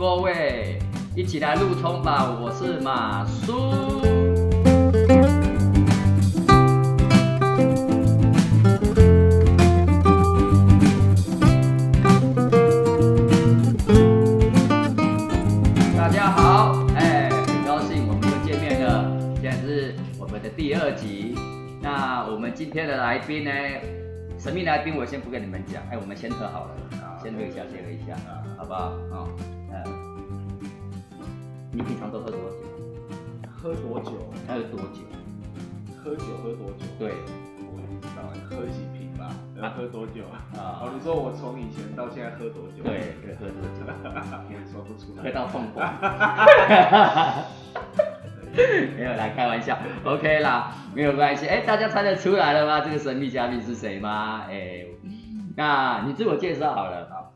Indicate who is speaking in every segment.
Speaker 1: 各位，一起来路冲吧！我是马叔。大家好，哎，很高兴我们又见面了。现在是我们的第二集。那我们今天的来宾呢，神秘来宾我先不跟你们讲，哎，我们先喝好了，先喝一下，先喝一下，好不好？啊，你平常都喝多久？
Speaker 2: 喝多久？
Speaker 1: 还有多久？
Speaker 2: 喝酒喝多久？
Speaker 1: 对，
Speaker 2: 我也不知道，喝几瓶吧。要喝多久啊？
Speaker 1: 啊
Speaker 2: 哦，你说我从以前到现在喝多久？
Speaker 1: 对，对，喝多久？
Speaker 2: 也说不出来。
Speaker 1: 喝到痛风。没有来开玩笑，OK 啦，没有关系。哎，大家猜得出来了吗？这个神秘嘉宾是谁吗？哎，那你自我介绍好了。好，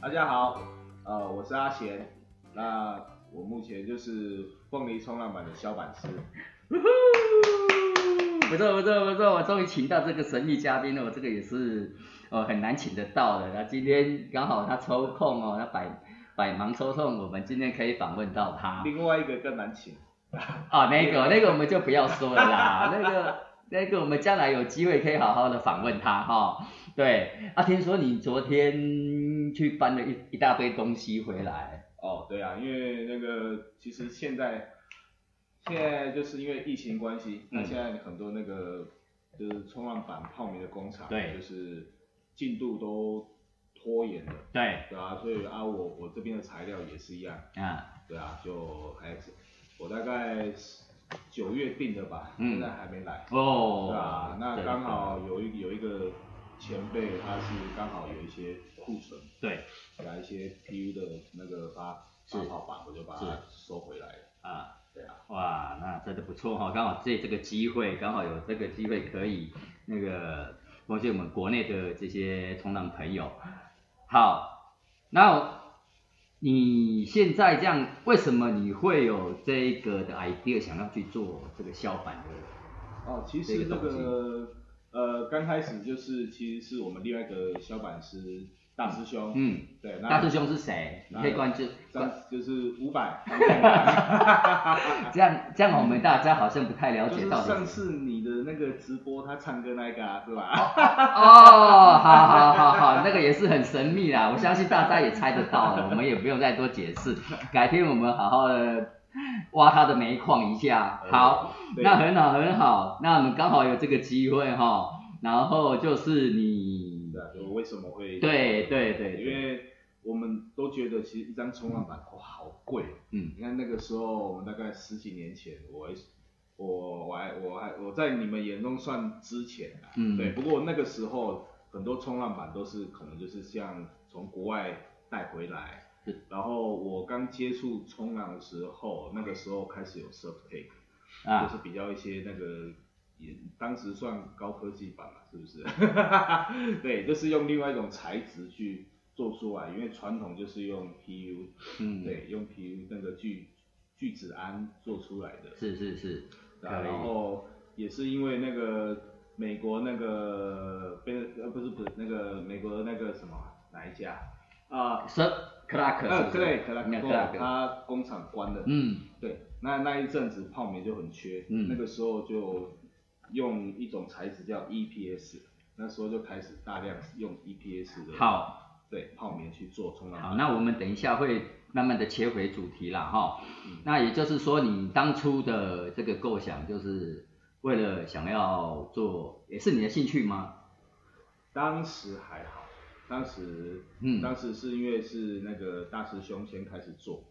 Speaker 2: 大家好，呃，我是阿贤。那我目前就是凤梨冲浪板的小板师。
Speaker 1: 不错不错不错，我终于请到这个神秘嘉宾了。我这个也是哦很难请得到的。那今天刚好他抽空哦，他百百忙抽空，我们今天可以访问到他。
Speaker 2: 另外一个更难请。
Speaker 1: 啊，那个那个我们就不要说了啦，那个那个我们将来有机会可以好好的访问他哈。对，啊，听说你昨天去搬了一一大堆东西回来。
Speaker 2: 哦，对啊，因为那个其实现在现在就是因为疫情关系，那现在很多那个就是冲浪板泡棉的工厂，
Speaker 1: 对，
Speaker 2: 就是进度都拖延了。
Speaker 1: 对，
Speaker 2: 对啊，所以啊，我我这边的材料也是一样。
Speaker 1: 啊。
Speaker 2: 对啊，就还是。我大概九月订的吧，现在还没来。哦，对啊，那刚好有一有一个前辈，他是刚好有一些库存，
Speaker 1: 对，
Speaker 2: 来一些 PU 的那个发发泡板，我就把它收回来了。啊，对啊，
Speaker 1: 哇，那真的不错哈，刚好借这个机会，刚好有这个机会可以那个贡献我们国内的这些冲浪朋友。好，那。你现在这样，为什么你会有这个的 idea 想要去做这个消板的？
Speaker 2: 哦，其实这个呃，刚开始就是其实是我们另外一个小板师。大师兄，嗯，对，
Speaker 1: 大师兄是谁？可以关注，
Speaker 2: 关就是五百。
Speaker 1: 这样这样，我们大家好像不太了解到。
Speaker 2: 上次你的那个直播，他唱歌那个啊，是吧？
Speaker 1: 哦，好好好好，那个也是很神秘啦，我相信大家也猜得到了，我们也不用再多解释。改天我们好好的 挖他的煤矿一下。好，那很好很好，那我们刚好有这个机会哈，然后就是你。
Speaker 2: 就为什么会？
Speaker 1: 对对对，
Speaker 2: 因为我们都觉得其实一张冲浪板哇好贵，嗯，你看那个时候我们大概十几年前，我我我还我还我在你们眼中算之前啊，嗯，对，不过那个时候很多冲浪板都是可能就是像从国外带回来，然后我刚接触冲浪的时候，那个时候开始有 surf take，啊，就是比较一些那个。当时算高科技版了，是不是？对，就是用另外一种材质去做出来，因为传统就是用 PU，嗯，对，用 PU 那个聚聚酯胺做出来的。
Speaker 1: 是是是。
Speaker 2: 然后也是因为那个美国那个贝呃不是不是那个美国那个什么哪一家
Speaker 1: 啊？是克拉克。
Speaker 2: 呃，克雷克拉克，他工厂关了。嗯。对，那那一阵子泡棉就很缺，嗯那个时候就。用一种材质叫 EPS，那时候就开始大量用 EPS 的，
Speaker 1: 好，
Speaker 2: 对泡棉去做冲浪。
Speaker 1: 好，那我们等一下会慢慢的切回主题了哈。那也就是说，你当初的这个构想，就是为了想要做，也是你的兴趣吗？
Speaker 2: 当时还好，当时，嗯，当时是因为是那个大师兄先开始做，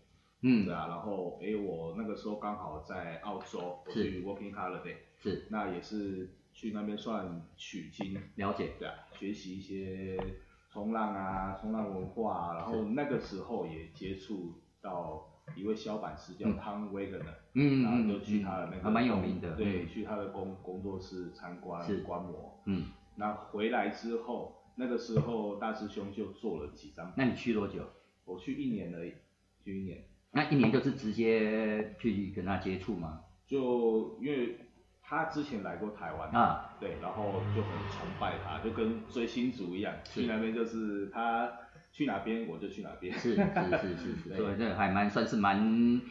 Speaker 2: 嗯，对啊，然后，哎，我那个时候刚好在澳洲，我去 Working Holiday。
Speaker 1: 是，
Speaker 2: 那也是去那边算取经，
Speaker 1: 了解，
Speaker 2: 对啊，学习一些冲浪啊，冲浪文化，然后那个时候也接触到一位小板师叫汤威格的，嗯，然后就去他的那个，
Speaker 1: 还蛮有名的，
Speaker 2: 对，去他的工工作室参观观摩，嗯，那回来之后，那个时候大师兄就做了几张，
Speaker 1: 那你去多久？
Speaker 2: 我去一年而已，去一年，
Speaker 1: 那一年就是直接去跟他接触吗？
Speaker 2: 就因为。他之前来过台湾啊，对，然后就很崇拜他，就跟追星族一样，去那边就是他去哪边我就去哪边。
Speaker 1: 是是是是 是，所以这还蛮算是蛮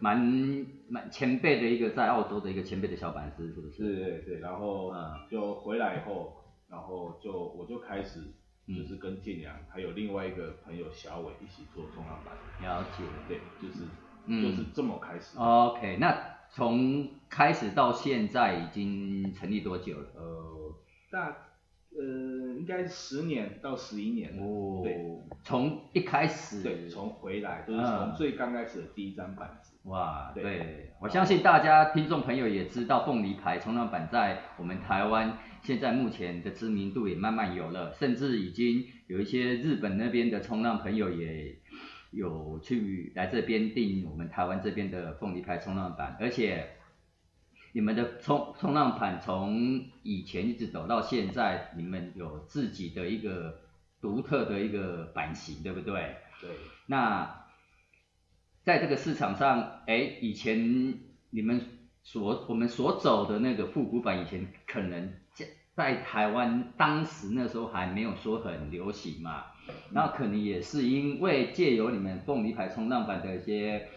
Speaker 1: 蛮蛮前辈的一个在澳洲的一个前辈的小板师，是不是？
Speaker 2: 对对对，然后就回来以后，然后就我就开始就是跟建良还有另外一个朋友小伟一起做冲浪板。
Speaker 1: 了解。
Speaker 2: 对，就是就是这么开始。
Speaker 1: OK，那从开始到现在已经成立多久了？
Speaker 2: 呃，大。呃，应该十年到十一年哦。对，
Speaker 1: 从一开始，
Speaker 2: 对，从回来就是从最刚开始的第一张板子。
Speaker 1: 哇，对，我相信大家听众朋友也知道，凤梨牌冲浪板在我们台湾现在目前的知名度也慢慢有了，甚至已经有一些日本那边的冲浪朋友也有去来这边订我们台湾这边的凤梨牌冲浪板，而且。你们的冲冲浪板从以前一直走到现在，你们有自己的一个独特的一个版型，对不对？
Speaker 2: 对。
Speaker 1: 那在这个市场上，哎，以前你们所我们所走的那个复古版，以前可能在在台湾当时那时候还没有说很流行嘛。那可能也是因为借由你们凤梨牌冲浪板的一些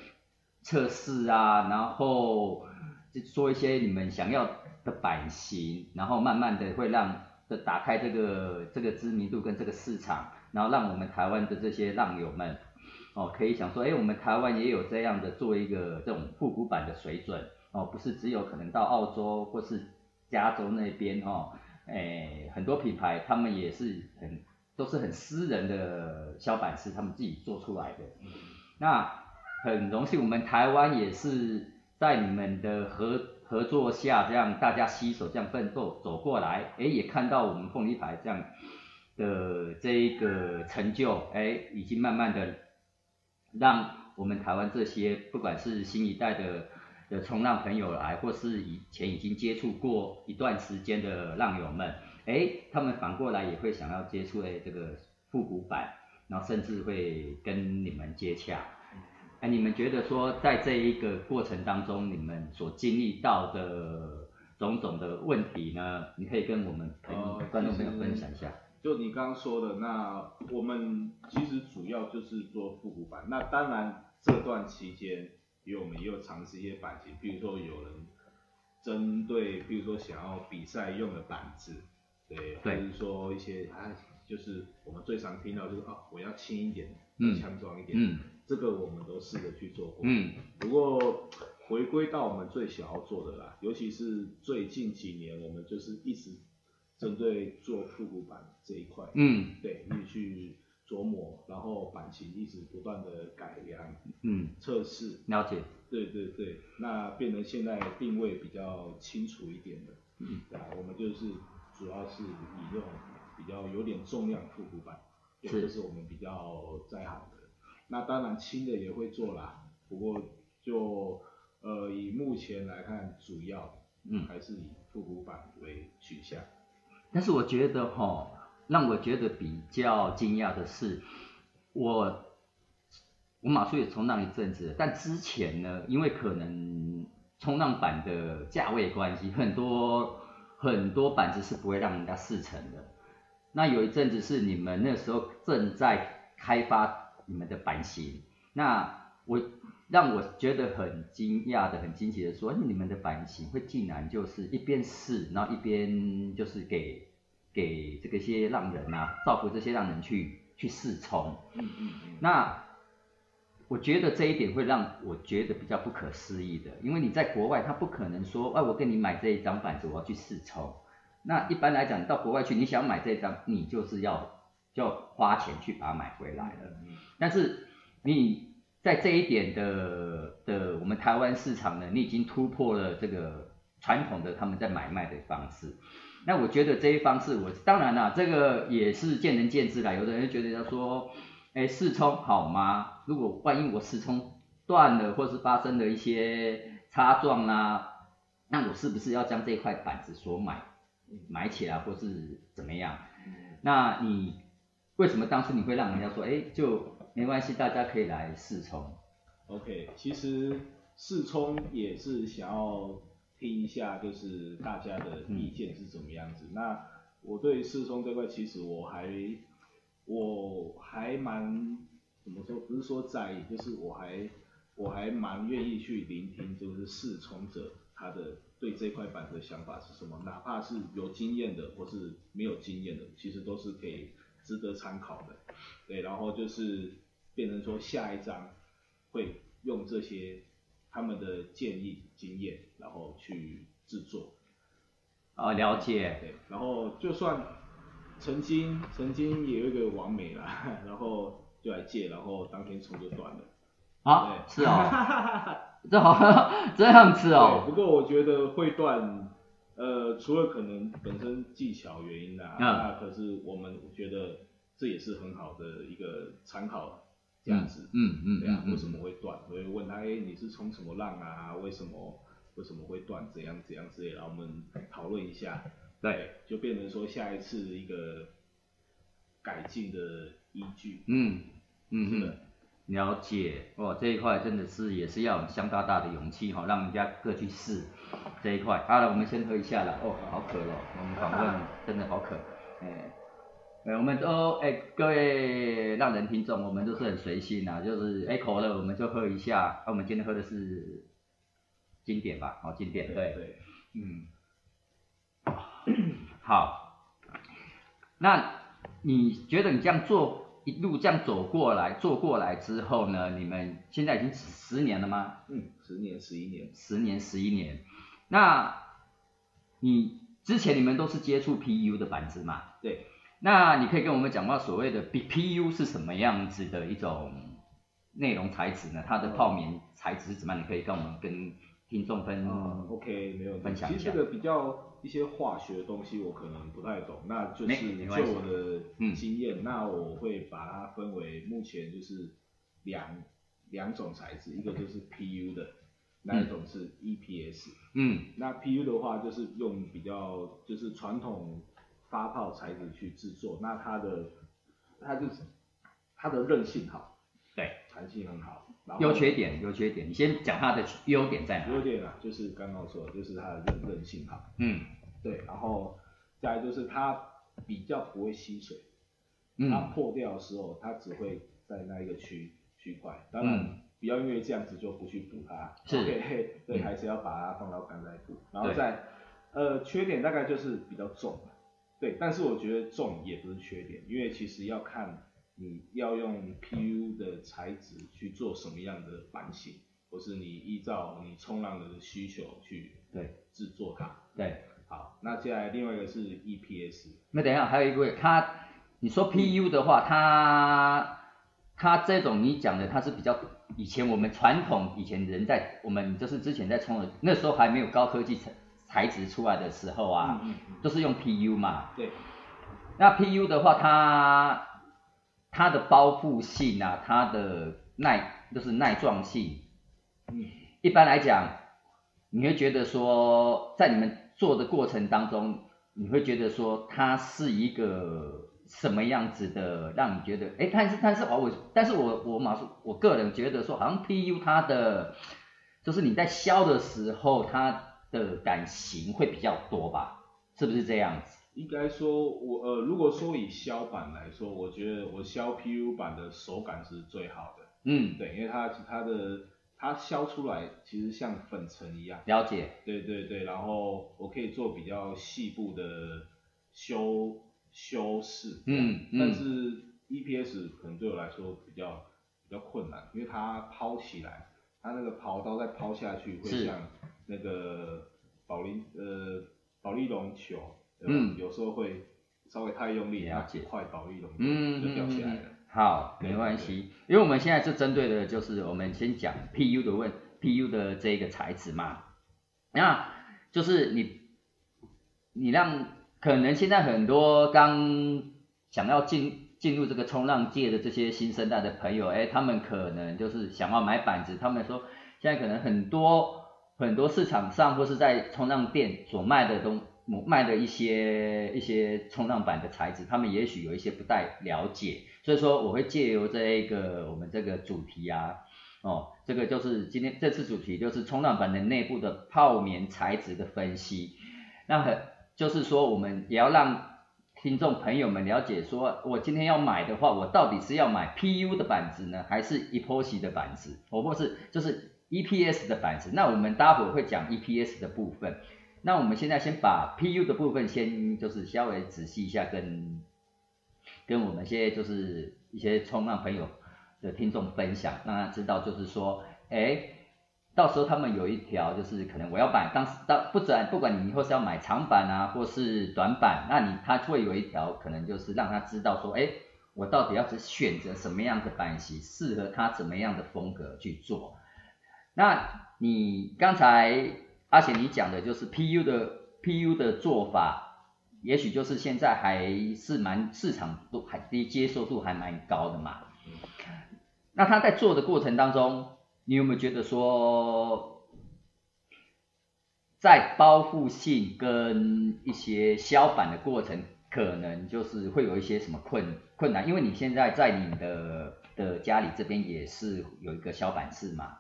Speaker 1: 测试啊，然后。就说一些你们想要的版型，然后慢慢的会让的打开这个这个知名度跟这个市场，然后让我们台湾的这些浪友们，哦，可以想说，哎，我们台湾也有这样的做一个这种复古版的水准，哦，不是只有可能到澳洲或是加州那边哦，哎，很多品牌他们也是很都是很私人的小板式，他们自己做出来的，那很荣幸我们台湾也是。在你们的合合作下，这样大家携手这样奋斗走过来，哎，也看到我们凤梨牌这样的这一个成就，哎，已经慢慢的让我们台湾这些不管是新一代的的冲浪朋友来，或是以前已经接触过一段时间的浪友们，哎，他们反过来也会想要接触哎这个复古版，然后甚至会跟你们接洽。哎，你们觉得说在这一个过程当中，你们所经历到的种种的问题呢？你可以跟我们观众朋友分享一下。
Speaker 2: 就你刚刚说的，那我们其实主要就是做复古版。那当然这段期间，因为我们也有尝试一些版型，比如说有人针对，比如说想要比赛用的板子，对，或者是说一些啊，就是我们最常听到就是啊，我要轻一点，强壮一点。嗯。这个我们都试着去做过，嗯，不过回归到我们最想要做的啦，尤其是最近几年，我们就是一直针对做复古版这一块，嗯，对，你去琢磨，然后版型一直不断的改良，嗯，测试，
Speaker 1: 了解，
Speaker 2: 对对对，那变成现在定位比较清楚一点的，嗯，对啊，我们就是主要是以这种比较有点重量复古版，这是我们比较在行的。那当然轻的也会做啦，不过就呃以目前来看，主要嗯。还是以复古版为取向。
Speaker 1: 但是我觉得哈，让我觉得比较惊讶的是，我我马术也冲浪一阵子，但之前呢，因为可能冲浪板的价位关系，很多很多板子是不会让人家试乘的。那有一阵子是你们那时候正在开发。你们的版型，那我让我觉得很惊讶的、很惊奇的说，你们的版型会竟然就是一边试，然后一边就是给给这个些浪人啊，造福这些浪人去去试冲。嗯嗯嗯。那我觉得这一点会让我觉得比较不可思议的，因为你在国外，他不可能说，哎，我跟你买这一张板子，我要去试冲。那一般来讲，到国外去，你想买这张，你就是要。就花钱去把它买回来了，但是你在这一点的的我们台湾市场呢，你已经突破了这个传统的他们在买卖的方式。那我觉得这一方式，我当然啦，这个也是见仁见智啦。有的人觉得要说，哎，试充好吗？如果万一我试充断了，或是发生了一些擦撞啦，那我是不是要将这块板子所买买起来，或是怎么样？那你。为什么当初你会让人家说，哎，就没关系，大家可以来试充
Speaker 2: ？OK，其实试充也是想要听一下，就是大家的意见是怎么样子。那我对试充这块，其实我还我还蛮怎么说，不是说在意，就是我还我还蛮愿意去聆听，就是试冲者他的对这块板的想法是什么，哪怕是有经验的或是没有经验的，其实都是可以值得参考的。对，然后就是变成说下一章会用这些他们的建议经验，然后去制作。
Speaker 1: 啊，了解。
Speaker 2: 对，然后就算曾经曾经也有一个完美啦，然后就来借，然后当天冲就断了。
Speaker 1: 啊，是哦，这好 这样子哦。
Speaker 2: 不过我觉得会断，呃，除了可能本身技巧原因啊，那可是我们觉得这也是很好的一个参考价值。
Speaker 1: 嗯嗯。
Speaker 2: 对啊，为什么会断？所以问他，哎，你是冲什么浪啊？为什么？为什么会断？怎样怎样之类，然后我们讨论一下，
Speaker 1: 对，
Speaker 2: 就变成说下一次一个改进的依据。
Speaker 1: 嗯嗯嗯，了解。哦，这一块真的是也是要相当大的勇气哈，让人家各去试这一块。好了，我们先喝一下了。哦，好渴了，我们访问 真的好渴。哎，哎，我们都哎各位让人听众，我们都是很随性啊，就是哎渴了我们就喝一下。那我们今天喝的是。经典吧，哦经典，对，
Speaker 2: 对，
Speaker 1: 嗯，好，那你觉得你这样做一路这样走过来，做过来之后呢？你们现在已经十年了吗？
Speaker 2: 嗯，十年、十一年，
Speaker 1: 十年、十一年。那你之前你们都是接触 PU 的板子嘛？
Speaker 2: 对。
Speaker 1: 那你可以跟我们讲到所谓的 BPU 是什么样子的一种内容材质呢？它的泡棉材质是怎么样？你可以跟我们跟听众分嗯
Speaker 2: ，OK，没有
Speaker 1: 分享
Speaker 2: 其实这个比较一些化学的东西我可能不太懂，那就是就我的经验，那我会把它分为目前就是两两种材质，一个就是 PU 的，那一种是 EPS。
Speaker 1: 嗯。
Speaker 2: 那 PU 的话就是用比较就是传统发泡材质去制作，那它的它就是它的韧性好，
Speaker 1: 对，
Speaker 2: 弹性很好。
Speaker 1: 优缺点，优缺点，你先讲它的优点在哪？
Speaker 2: 优点啊，就是刚刚说的，就是它的韧韧性好。
Speaker 1: 嗯，
Speaker 2: 对，然后再来就是它比较不会吸水，
Speaker 1: 嗯，
Speaker 2: 它破掉的时候，它只会在那一个区区块，当然不要因为这样子就不去补它，
Speaker 1: 是，
Speaker 2: 对，还是要把它放到干再补。然后再，呃，缺点大概就是比较重，对，但是我觉得重也不是缺点，因为其实要看。你要用 PU 的材质去做什么样的版型，或是你依照你冲浪的需求去
Speaker 1: 对
Speaker 2: 制作它。
Speaker 1: 对，
Speaker 2: 好，那接下来另外一个是 EPS。
Speaker 1: 那等一下还有一位，它你说 PU 的话，它它这种你讲的它是比较以前我们传统以前人在我们就是之前在冲的那时候还没有高科技材材质出来的时候啊，都是用 PU 嘛。
Speaker 2: 对。
Speaker 1: 那 PU 的话，它它的包覆性啊，它的耐就是耐撞性，
Speaker 2: 嗯，
Speaker 1: 一般来讲，你会觉得说，在你们做的过程当中，你会觉得说，它是一个什么样子的，让你觉得，哎，但是但是我但是我我马上我个人觉得说，好像 PU 它的，就是你在削的时候，它的感情会比较多吧，是不是这样子？
Speaker 2: 应该说，我呃，如果说以削板来说，我觉得我削 PU 板的手感是最好的。
Speaker 1: 嗯，
Speaker 2: 对，因为它它的它削出来其实像粉尘一样。
Speaker 1: 了解。
Speaker 2: 对对对，然后我可以做比较细部的修修饰。
Speaker 1: 嗯
Speaker 2: 嗯。但是 EPS 可能对我来说比较比较困难，因为它抛起来，它那个刨刀再抛下去会像那个保利呃保利龙球。嗯，有时候会稍微太用力，
Speaker 1: 了解，
Speaker 2: 快保利龙嗯就掉下来了。
Speaker 1: 好，没关系，因为我们现在是针对的，就是我们先讲 PU 的问，PU 的这个材质嘛。那就是你，你让可能现在很多刚想要进进入这个冲浪界的这些新生代的朋友，哎，他们可能就是想要买板子，他们说现在可能很多很多市场上或是在冲浪店所卖的东。卖的一些一些冲浪板的材质，他们也许有一些不太了解，所以说我会借由这一个我们这个主题啊，哦，这个就是今天这次主题就是冲浪板的内部的泡棉材质的分析，那很就是说我们也要让听众朋友们了解，说我今天要买的话，我到底是要买 PU 的板子呢，还是 Epoxy 的板子，或或是就是 EPS 的板子？那我们待会会讲 EPS 的部分。那我们现在先把 PU 的部分先就是稍微仔细一下，跟跟我们现在就是一些冲浪朋友的听众分享，让他知道就是说，哎。到时候他们有一条，就是可能我要买，当时当不准，不管你以后是要买长板啊，或是短板，那你他会有一条，可能就是让他知道说，哎，我到底要是选择什么样的板型，适合他怎么样的风格去做。那你刚才阿贤你讲的就是 PU 的 PU 的做法，也许就是现在还是蛮市场都还低，接受度还蛮高的嘛。那他在做的过程当中。你有没有觉得说，在包覆性跟一些消板的过程，可能就是会有一些什么困困难？因为你现在在你的的家里这边也是有一个消板室嘛，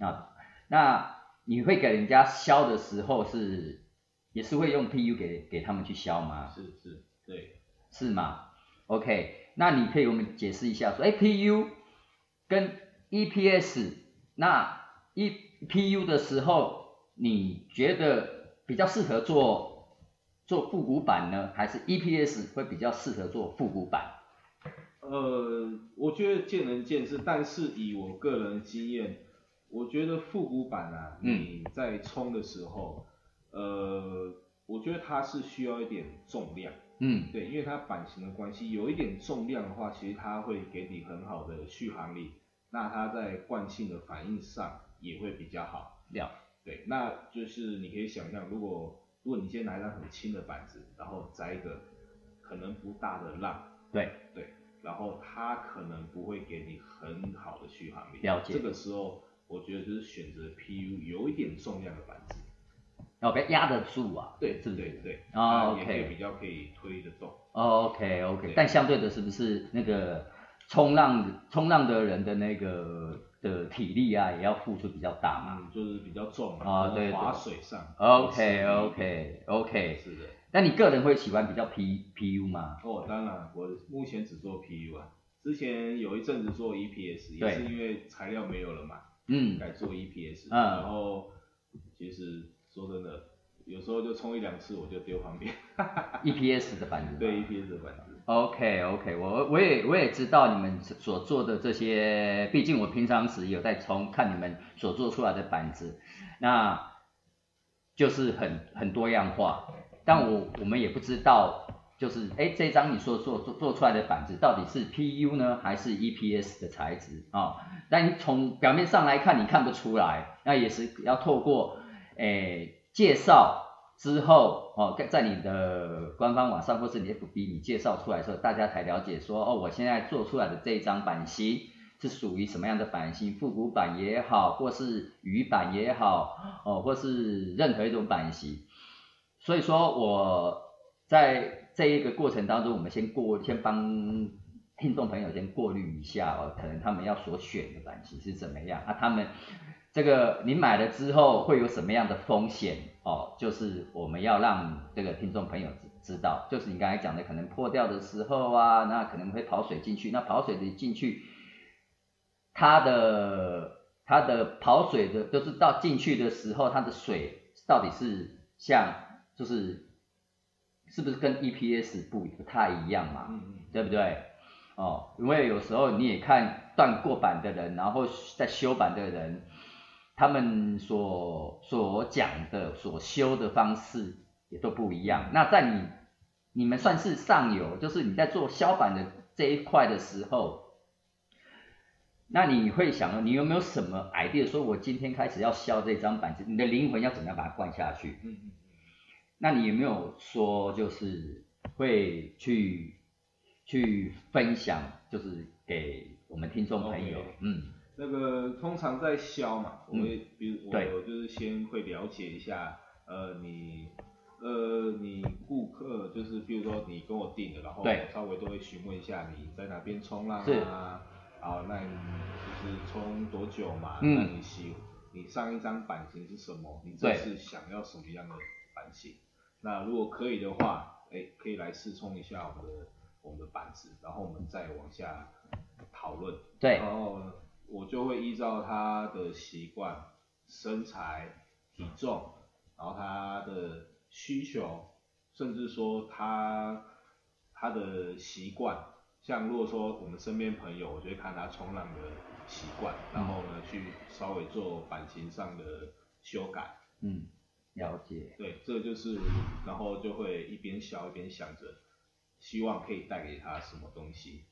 Speaker 1: 啊，那你会给人家削的时候是也是会用 PU 给给他们去削吗？
Speaker 2: 是是，对，
Speaker 1: 是吗？OK，那你可以我们解释一下说，哎，PU 跟 EPS。那 E P U 的时候，你觉得比较适合做做复古版呢，还是 E P S 会比较适合做复古版？
Speaker 2: 呃，我觉得见仁见智，但是以我个人经验，我觉得复古版啊，你在冲的时候，呃，我觉得它是需要一点重量。嗯，对，因为它版型的关系，有一点重量的话，其实它会给你很好的续航力。那它在惯性的反应上也会比较好。
Speaker 1: 了，
Speaker 2: 对，那就是你可以想象，如果如果你先拿一张很轻的板子，然后摘一个可能不大的浪，
Speaker 1: 对
Speaker 2: 对，然后它可能不会给你很好的续航力。
Speaker 1: 了解。
Speaker 2: 这个时候，我觉得就是选择 PU 有一点重量的板子，
Speaker 1: 哦，被压得住啊。
Speaker 2: 对，对对对。
Speaker 1: 哦
Speaker 2: ，OK。比较可以推得动。
Speaker 1: OK OK，但相对的是不是那个？冲浪冲浪的人的那个的体力啊，也要付出比较大嘛，
Speaker 2: 就是比较重啊，对，划水上。
Speaker 1: OK OK OK，
Speaker 2: 是的。
Speaker 1: 那你个人会喜欢比较 P PU 吗？
Speaker 2: 哦，当然，我目前只做 PU 啊。之前有一阵子做 EPS，也是因为材料没有了嘛，嗯，改做 EPS。嗯。然后其实说真的，有时候就冲一两次我就丢旁边。
Speaker 1: EPS 的板子。
Speaker 2: 对 EPS 的板子。
Speaker 1: OK OK，我我也我也知道你们所做的这些，毕竟我平常时有在冲看你们所做出来的板子，那就是很很多样化，但我我们也不知道，就是哎这张你说做做做出来的板子到底是 PU 呢还是 EPS 的材质啊？但从表面上来看你看不出来，那也是要透过诶介绍。之后哦，在你的官方网上或是你 FB 你介绍出来的时候，大家才了解说哦，我现在做出来的这一张版型是属于什么样的版型，复古版也好，或是鱼版也好，哦，或是任何一种版型。所以说我在这一个过程当中，我们先过先帮听众朋友先过滤一下哦，可能他们要所选的版型是怎么样啊？他们这个你买了之后会有什么样的风险？哦，就是我们要让这个听众朋友知知道，就是你刚才讲的，可能破掉的时候啊，那可能会跑水进去，那跑水的进去，它的它的跑水的，就是到进去的时候，它的水到底是像，就是是不是跟 EPS 不不太一样嘛？嗯嗯，对不对？哦，因为有时候你也看断过板的人，然后在修板的人。他们所所讲的、所修的方式也都不一样。那在你你们算是上游，就是你在做削板的这一块的时候，那你会想，你有没有什么 idea？说我今天开始要削这张板子，你的灵魂要怎么样把它灌下去？嗯嗯。那你有没有说，就是会去去分享，就是给我们听众朋友？嗯。
Speaker 2: 那个通常在销嘛，我会比如我就是先会了解一下，呃你呃你顾客就是比如说你跟我订的，然后稍微都会询问一下你在哪边冲浪啊，好那你就是冲多久嘛，那你喜你上一张版型是什么，你这是想要什么样的版型？那如果可以的话，哎，可以来试冲一下我们的我们的板子，然后我们再往下讨论。
Speaker 1: 对。
Speaker 2: 然后我就会依照他的习惯、身材、体重，然后他的需求，甚至说他他的习惯，像如果说我们身边朋友，我就会看他冲浪的习惯，然后呢去稍微做版型上的修改。
Speaker 1: 嗯。了解，
Speaker 2: 对，这就是，然后就会一边笑一边想着，希望可以带给他什么东西。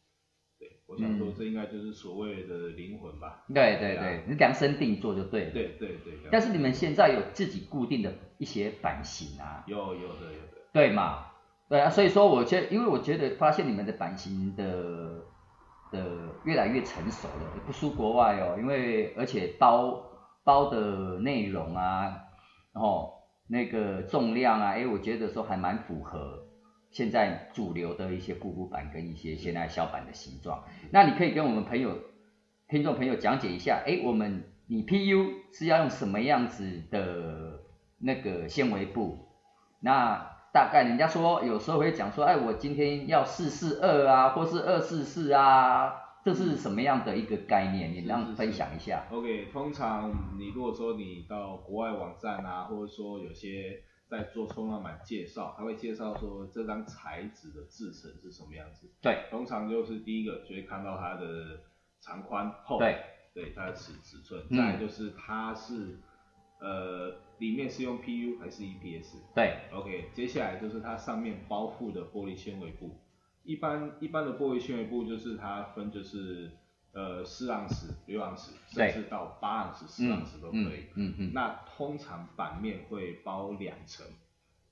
Speaker 2: 对，我想说这应该就是所谓的灵魂吧。
Speaker 1: 对对对，你量身定做就对了。
Speaker 2: 对对对。
Speaker 1: 但是你们现在有自己固定的一些版型啊？
Speaker 2: 有有的有的。
Speaker 1: 对嘛？对啊，所以说我觉，因为我觉得发现你们的版型的的越来越成熟了，不输国外哦，因为而且包包的内容啊。然后那个重量啊，哎，我觉得说还蛮符合现在主流的一些固固板跟一些现在小板的形状。那你可以跟我们朋友、听众朋友讲解一下，哎，我们你 PU 是要用什么样子的那个纤维布？那大概人家说有时候会讲说，哎，我今天要四四二啊，或是二四四啊。这是什么样的一个概念？你让分享一下。
Speaker 2: OK，通常你如果说你到国外网站啊，或者说有些在做冲浪板介绍，他会介绍说这张材质的制成是什么样子。
Speaker 1: 对。
Speaker 2: 通常就是第一个就会看到它的长宽厚。
Speaker 1: 对。
Speaker 2: 对，它的尺尺寸。嗯。再就是它是呃里面是用 PU 还是 EPS？
Speaker 1: 对。
Speaker 2: OK，接下来就是它上面包覆的玻璃纤维布。一般一般的玻璃纤维布就是它分就是呃四盎司、六盎司，甚至到八盎司、十盎司都可以。嗯嗯。那通常版面会包两层。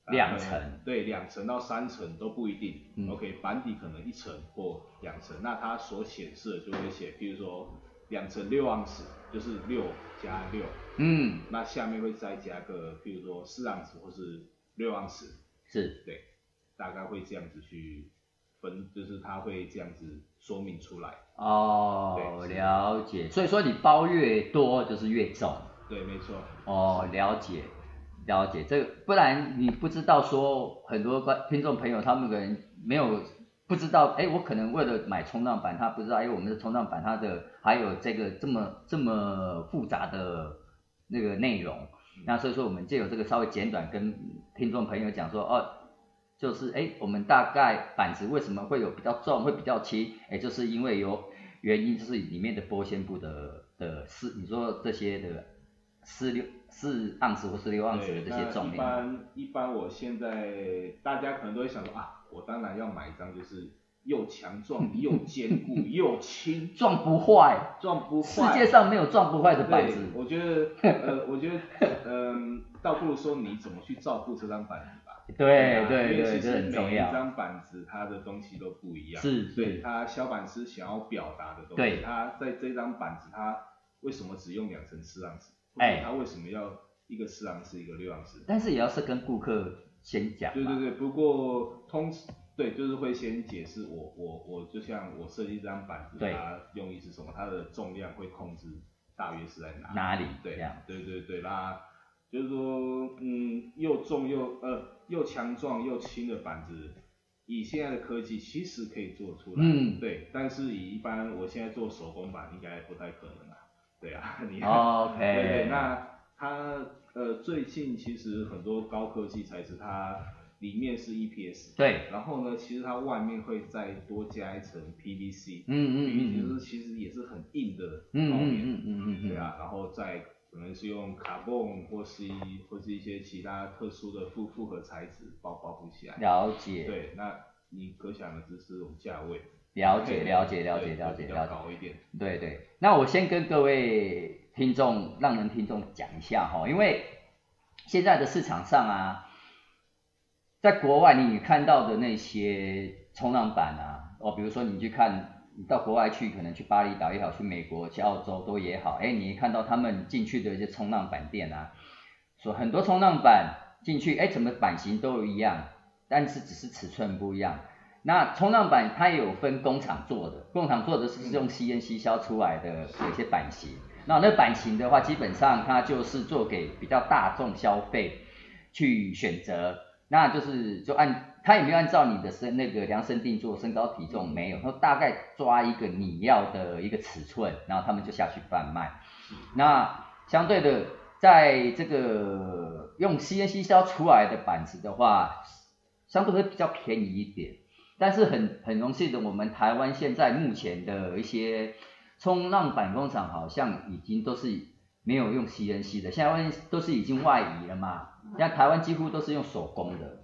Speaker 1: 两层。
Speaker 2: 对，两层到三层都不一定。OK，板底可能一层或两层，那它所显示的就会写，比如说两层六盎司，就是六加六。嗯。那下面会再加个，比如说四盎司或是六盎司。
Speaker 1: 是。
Speaker 2: 对，大概会这样子去。分就是他会这样子说明出来。
Speaker 1: 哦，了解，所以说你包越多就是越重，
Speaker 2: 对，没错。
Speaker 1: 哦，了解，了解，这个不然你不知道说很多观听众朋友他们可能没有不知道，哎，我可能为了买冲浪板，他不知道，哎，我们的冲浪板它的还有这个这么这么复杂的那个内容，那所以说我们就有这个稍微简短跟听众朋友讲说，哦。就是哎，我们大概板子为什么会有比较重，会比较轻？哎，就是因为有原因，就是里面的玻纤布的的四，你说这些的四六四盎司或四六盎司的这些重量。
Speaker 2: 一般一般，我现在大家可能都会想说啊，我当然要买一张就是又强壮 又坚固又轻，
Speaker 1: 撞不坏，
Speaker 2: 撞不坏，
Speaker 1: 世界上没有撞不坏的板子。
Speaker 2: 我觉得呃，我觉得嗯，倒不如说你怎么去照顾这张板子。
Speaker 1: 对对对，
Speaker 2: 这
Speaker 1: 很重要。
Speaker 2: 每一张板子它的东西都不一样，
Speaker 1: 是，
Speaker 2: 对，它小板师想要表达的东西，他在这张板子他为什么只用两层四盎司？哎，他为什么要一个四盎司一个六盎司？
Speaker 1: 但是也要是跟顾客先讲。
Speaker 2: 对对对，不过通对就是会先解释我我我就像我设计这张板子，它用意是什么？它的重量会控制大约是在哪
Speaker 1: 哪里？
Speaker 2: 对，对对对，那就是说嗯又重又呃。又强壮又轻的板子，以现在的科技其实可以做出来，嗯，对。但是以一般我现在做手工板应该不太可能啊，对啊，你，
Speaker 1: OK。
Speaker 2: 对对，那它呃最近其实很多高科技材质，它里面是 EPS，
Speaker 1: 对。
Speaker 2: 然后呢，其实它外面会再多加一层 PVC，嗯嗯嗯，PVC 其实也是很硬的
Speaker 1: 泡棉，嗯嗯嗯，
Speaker 2: 对啊，然后再。可能是用卡泵或是一或是一些其他特殊的复复合材质包包覆起来。
Speaker 1: 了解。
Speaker 2: 对，那你可想而知是这种价位。
Speaker 1: 了解了解了解了解了
Speaker 2: 解。高一点。
Speaker 1: 对对，那我先跟各位听众、让人听众讲一下哈，因为现在的市场上啊，在国外你看到的那些冲浪板啊，哦，比如说你去看。你到国外去，可能去巴厘岛也好，去美国、去澳洲都也好，哎，你看到他们进去的一些冲浪板店啊，说很多冲浪板进去，哎，怎么版型都一样，但是只是尺寸不一样。那冲浪板它也有分工厂做的，工厂做的是用 CNC 削出来的有些版型。那那版型的话，基本上它就是做给比较大众消费去选择，那就是就按。他也没有按照你的身那个量身定做身高体重没有，他大概抓一个你要的一个尺寸，然后他们就下去贩卖。那相对的，在这个用 CNC 削出来的板子的话，相对会比较便宜一点。但是很很荣幸的，我们台湾现在目前的一些冲浪板工厂好像已经都是没有用 CNC 的，现在都是已经外移了嘛。像台湾几乎都是用手工的，
Speaker 2: 是，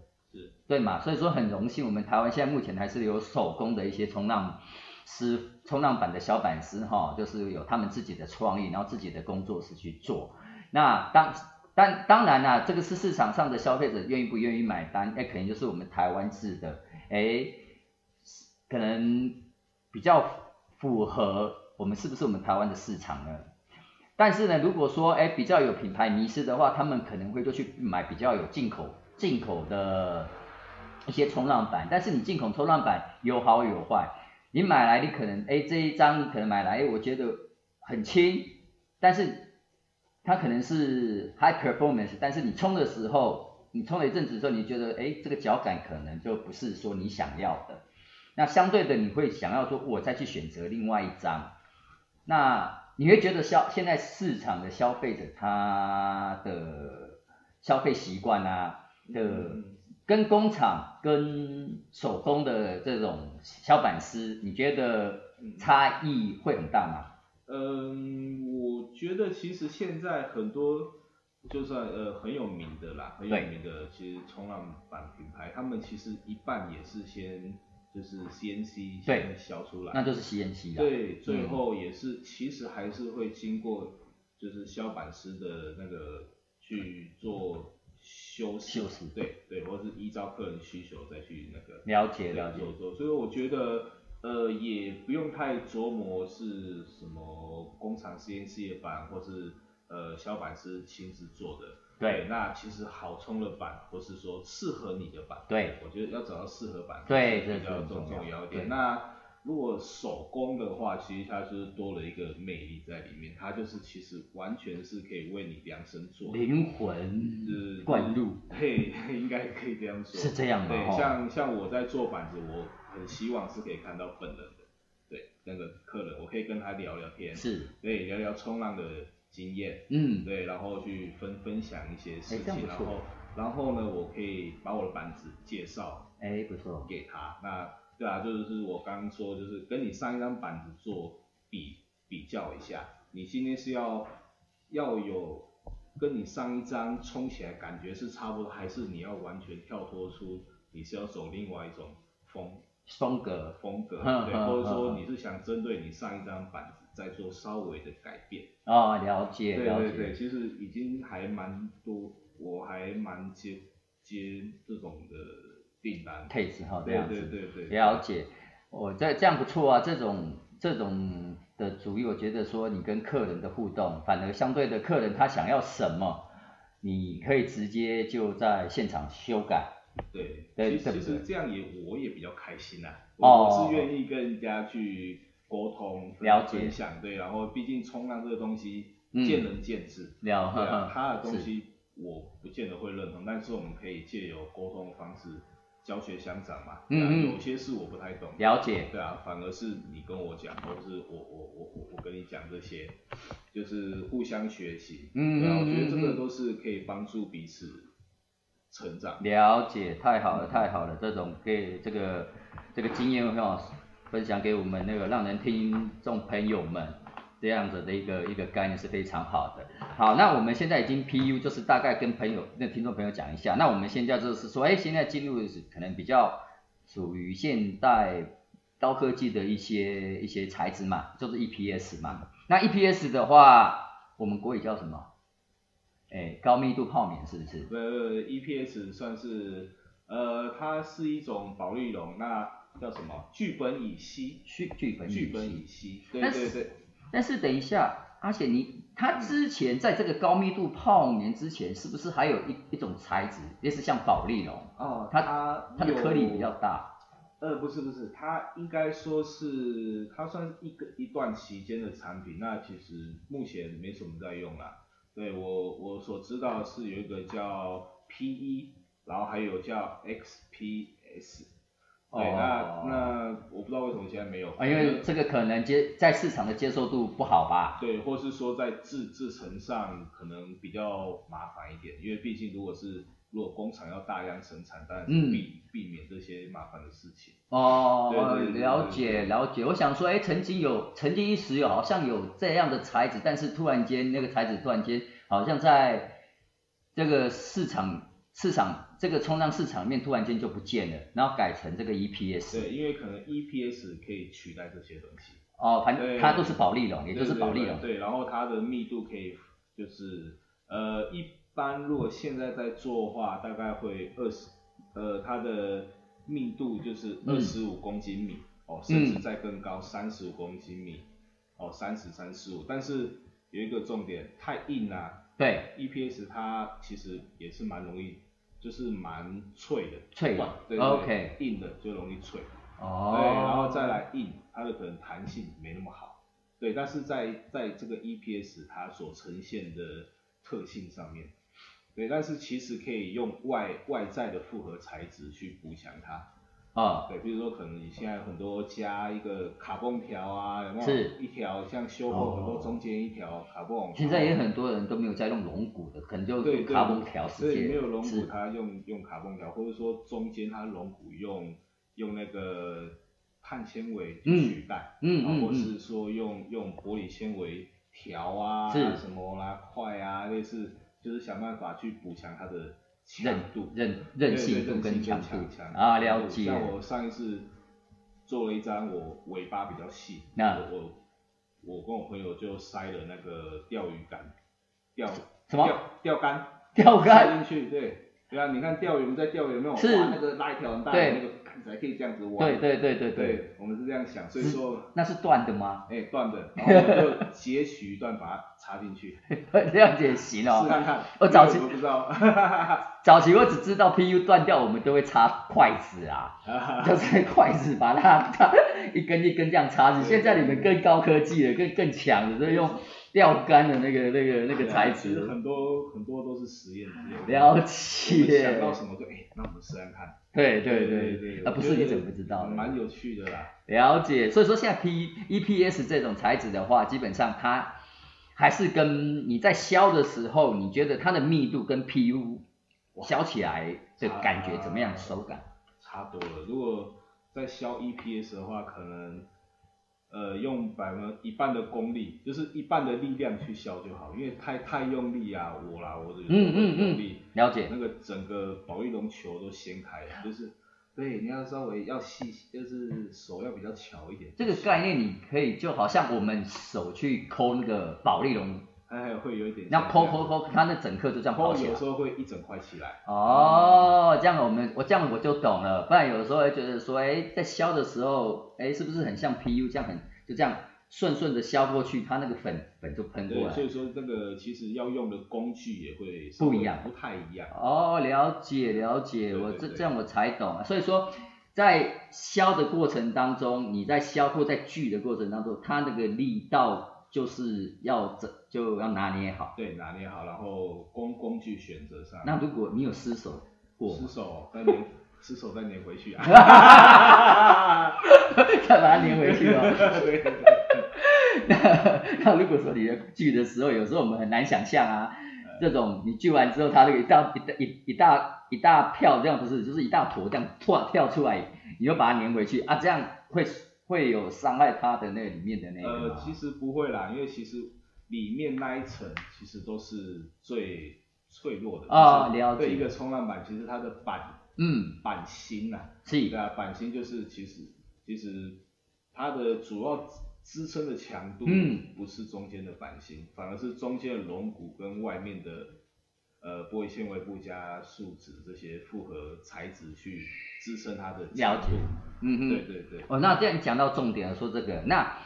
Speaker 1: 对嘛？所以说很荣幸，我们台湾现在目前还是有手工的一些冲浪师、冲浪板的小板师哈，就是有他们自己的创意，然后自己的工作室去做。那当当当然啦，这个是市场上的消费者愿意不愿意买单，那肯定就是我们台湾制的，哎，可能比较符合我们是不是我们台湾的市场呢？但是呢，如果说哎比较有品牌迷失的话，他们可能会就去买比较有进口进口的一些冲浪板。但是你进口冲浪板有好有坏，你买来你可能哎这一张可能买来我觉得很轻，但是它可能是 high performance，但是你冲的时候，你冲了一阵子之后，你觉得哎这个脚感可能就不是说你想要的。那相对的你会想要说我再去选择另外一张，那。你会觉得消现在市场的消费者他的消费习惯啊的跟工厂跟手工的这种削板师，你觉得差异会很大吗？
Speaker 2: 嗯，我觉得其实现在很多就算呃很有名的啦，很有名的其实冲浪板品牌，他们其实一半也是先。就是 CNC 先削出来，
Speaker 1: 那就是 CNC
Speaker 2: 的。对，最后也是其实还是会经过就是削板师的那个去做修饰。
Speaker 1: 修饰。
Speaker 2: 对对，或是依照客人需求再去那个
Speaker 1: 了解了解。
Speaker 2: 做做，所以我觉得呃也不用太琢磨是什么工厂 CNC 的板，或是呃小板师亲自做的。对，那其实好冲的板，或是说适合你的板，
Speaker 1: 对，
Speaker 2: 我觉得要找到适合板，
Speaker 1: 对，
Speaker 2: 比较重要一点。那如果手工的话，其实它就是多了一个魅力在里面，它就是其实完全是可以为你量身做，
Speaker 1: 灵魂是灌入，
Speaker 2: 嘿，应该可以这样说，
Speaker 1: 是这样的，
Speaker 2: 对，像像我在做板子，我很希望是可以看到本人的，对，那个客人，我可以跟他聊聊天，
Speaker 1: 是，
Speaker 2: 对，聊聊冲浪的。经验，嗯，对，然后去分分享一些事情，然后，然后呢，我可以把我的板子介绍，
Speaker 1: 哎，不错，
Speaker 2: 给他，那，对啊，就是我刚刚说，就是跟你上一张板子做比比较一下，你今天是要要有跟你上一张冲起来感觉是差不多，还是你要完全跳脱出，你是要走另外一种风
Speaker 1: 风格
Speaker 2: 风格，对，或者说你是想针对你上一张板子。再做稍微的改变
Speaker 1: 啊，了解，
Speaker 2: 对对对，其实已经还蛮多，我还蛮接接这种的订单
Speaker 1: 配置哈，这样
Speaker 2: 子，对对对。
Speaker 1: 对，了解，我这这样不错啊，这种这种的主意，我觉得说你跟客人的互动，反而相对的客人他想要什么，你可以直接就在现场修改，
Speaker 2: 对，其实其实这样也我也比较开心呐，我是愿意跟人家去。沟通、了解分享，对，然后毕竟冲浪这个东西见仁见智，对啊，他的东西我不见得会认同，但是我们可以借由沟通的方式教学相长嘛，嗯有些事我不太懂，
Speaker 1: 了解，
Speaker 2: 对啊，反而是你跟我讲，或是我我我我我跟你讲这些，就是互相学习，嗯对啊，我觉得这个都是可以帮助彼此成长。
Speaker 1: 了解，太好了，太好了，这种给这个这个经验哈。分享给我们那个让人听众朋友们这样子的一个一个概念是非常好的。好，那我们现在已经 PU 就是大概跟朋友那听众朋友讲一下。那我们现在就是说，哎，现在进入是可能比较属于现代高科技的一些一些材质嘛，就是 EPS 嘛。那 EPS 的话，我们国语叫什么？哎，高密度泡棉是不是？
Speaker 2: 呃，EPS 算是呃，它是一种保利龙。那叫什么？聚苯乙烯，
Speaker 1: 聚聚苯
Speaker 2: 聚苯乙烯，对对对。
Speaker 1: 但是等一下，而且你它之前在这个高密度泡棉之前，是不是还有一一种材质，类似像保利龙？
Speaker 2: 哦，
Speaker 1: 它它的颗粒比较大。
Speaker 2: 呃，不是不是，它应该说是它算一个一段期间的产品，那其实目前没什么在用啦。对我我所知道是有一个叫 PE，然后还有叫 XP。S。对，那那我不知道为什么现在没有。
Speaker 1: 啊，因为这个可能接在市场的接受度不好吧。
Speaker 2: 对，或是说在制制成上可能比较麻烦一点，因为毕竟如果是如果工厂要大量生产，当然是避避免这些麻烦的事情。
Speaker 1: 哦，了解了解。我想说，哎，曾经有曾经一时有好像有这样的材质，但是突然间那个材质突然间好像在这个市场。市场这个冲浪市场面突然间就不见了，然后改成这个 EPS。
Speaker 2: 对，因为可能 EPS 可以取代这些东西。
Speaker 1: 哦，反正它都是保利龙，也就是保利龙。
Speaker 2: 对，然后它的密度可以就是呃，一般如果现在在做的话，大概会二十，呃，它的密度就是二十五公斤米，哦，甚至再更高，三十五公斤米，哦，三十三十五。但是有一个重点，太硬啊。
Speaker 1: 对
Speaker 2: ，EPS 它其实也是蛮容易。就是蛮脆的，
Speaker 1: 脆
Speaker 2: 的，对对，硬的就容易脆，哦，对，然后再来硬，它的可能弹性没那么好，对，但是在在这个 EPS 它所呈现的特性上面，对，但是其实可以用外外在的复合材质去补强它。啊，对，比如说可能你现在很多加一个卡泵条啊，有没有？是，一条像修后很多中间一条卡泵。
Speaker 1: 现在也很多人都没有在用龙骨的，可能就卡泵条。
Speaker 2: 对，没有龙骨，它用用卡泵条，或者说中间它龙骨用用那个碳纤维取代，嗯嗯，或是说用用玻璃纤维条啊什么啦块啊，类似就是想办法去补强它的。
Speaker 1: 韧度、韧韧性度跟
Speaker 2: 强
Speaker 1: 度啊，了解。
Speaker 2: 像我上一次做了一张，我尾巴比较细，那我我跟我朋友就塞了那个钓鱼竿，钓
Speaker 1: 什么？
Speaker 2: 钓竿，
Speaker 1: 钓竿
Speaker 2: 塞进去，对，对啊，你看钓鱼，我们在钓鱼有没有？是那个拉一条很大的那个。才可以这样子挖。
Speaker 1: 对对对对
Speaker 2: 对，我们是这样想，所以说
Speaker 1: 那是断的吗？
Speaker 2: 哎，断的，然后就截取一段把它插进去，
Speaker 1: 这样子也行哦。
Speaker 2: 试看看。
Speaker 1: 我早期
Speaker 2: 我不知道，
Speaker 1: 早期我只知道 PU 断掉，我们都会插筷子啊，就是筷子把它它一根一根这样插进现在你们更高科技了，更更强的，都用。钓竿的那个、那个、那个材质，
Speaker 2: 很多很多都是实验
Speaker 1: 了解。
Speaker 2: 想到什么就哎，那我们试试看。
Speaker 1: 对对对对，啊不是你怎么不知道？
Speaker 2: 蛮有趣的啦。
Speaker 1: 了解，所以说现在 P EPS 这种材质的话，基本上它还是跟你在削的时候，你觉得它的密度跟 PU 削起来的感觉怎么样？手感？
Speaker 2: 差多了。如果在削 EPS 的话，可能。呃，用百分一半的功力，就是一半的力量去削就好，因为太太用力啊，我啦，我的嗯嗯嗯，
Speaker 1: 了解，
Speaker 2: 那个整个保利龙球都掀开了，就是对，你要稍微要细，就是手要比较巧一点。
Speaker 1: 这个概念你可以就好像我们手去抠那个保利龙。
Speaker 2: 哎，会有一点。
Speaker 1: 那剖剖剖，它那整颗就这样抛起来。
Speaker 2: 有时候会一整块起来。
Speaker 1: 哦，这样我们我这样我就懂了。不然有时候会觉得说，哎，在削的时候，哎，是不是很像 PU 这样很就这样顺顺的削过去，它那个粉粉就喷过来。
Speaker 2: 所以说这个其实要用的工具也会
Speaker 1: 不一样，
Speaker 2: 不太一样。
Speaker 1: 哦，了解了解，我这这样我才懂。所以说在削的过程当中，你在削或在锯的过程当中，它那个力道。就是要整就要拿捏好，
Speaker 2: 对，拿捏好，然后工工具选择上。
Speaker 1: 那如果你有失手过，
Speaker 2: 失手再粘，失手再粘回去啊，
Speaker 1: 再把它粘回去哦。那那如果说你的锯的时候，有时候我们很难想象啊，这种你锯完之后，它那个一大一大一一大一大票这样不是，就是一大坨这样突然跳出来，你又把它粘回去啊，这样会。会有伤害它的那里面的那个
Speaker 2: 呃，其实不会啦，因为其实里面那一层其实都是最脆弱的
Speaker 1: 啊。了
Speaker 2: 解。对一个冲浪板，其实它的板嗯板芯呐，是。对啊，板芯就是其实其实它的主要支撑的强度嗯不是中间的板芯，反而是中间的龙骨跟外面的呃玻璃纤维布加树脂这些复合材质去。支撑它的
Speaker 1: 了解，
Speaker 2: 嗯嗯，对对对。
Speaker 1: 哦，那这样讲到重点了，说这个，那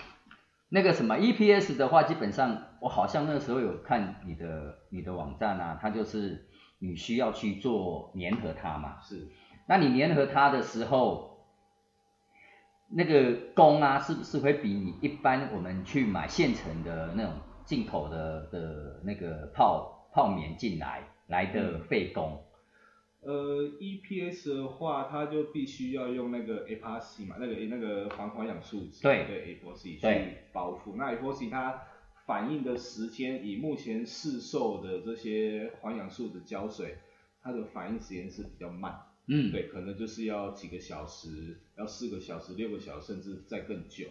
Speaker 1: 那个什么 EPS 的话，基本上我好像那个时候有看你的你的网站啊，它就是你需要去做粘合它嘛。
Speaker 2: 是。
Speaker 1: 那你粘合它的时候，那个工啊，是不是会比你一般我们去买现成的那种进口的的那个泡泡棉进来来的费工？
Speaker 2: 呃，EPS 的话，它就必须要用那个 epoxy 嘛，那个那个防滑氧树脂，
Speaker 1: 对
Speaker 2: 对 epoxy 去包覆。那 epoxy 它反应的时间，以目前市售的这些环氧树脂胶水，它的反应时间是比较慢。
Speaker 1: 嗯，
Speaker 2: 对，可能就是要几个小时，要四个小时、六个小时，甚至再更久。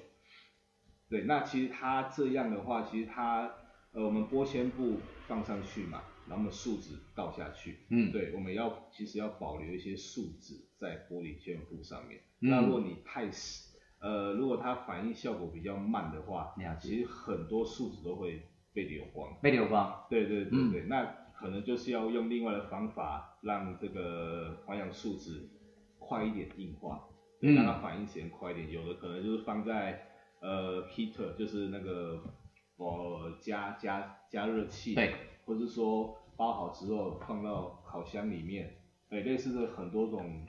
Speaker 2: 对，那其实它这样的话，其实它，呃，我们玻纤布放上去嘛。然后树脂倒下去，嗯，对，我们要其实要保留一些树脂在玻璃纤布上面。那如果你太死，呃，如果它反应效果比较慢的话，其实很多树脂都会被流光。
Speaker 1: 被流光。
Speaker 2: 对对对对，那可能就是要用另外的方法让这个环氧树脂快一点硬化，让它反应时间快一点。有的可能就是放在呃 heater，就是那个呃加加加热器。
Speaker 1: 对。
Speaker 2: 或是说包好之后放到烤箱里面，对，类似的很多种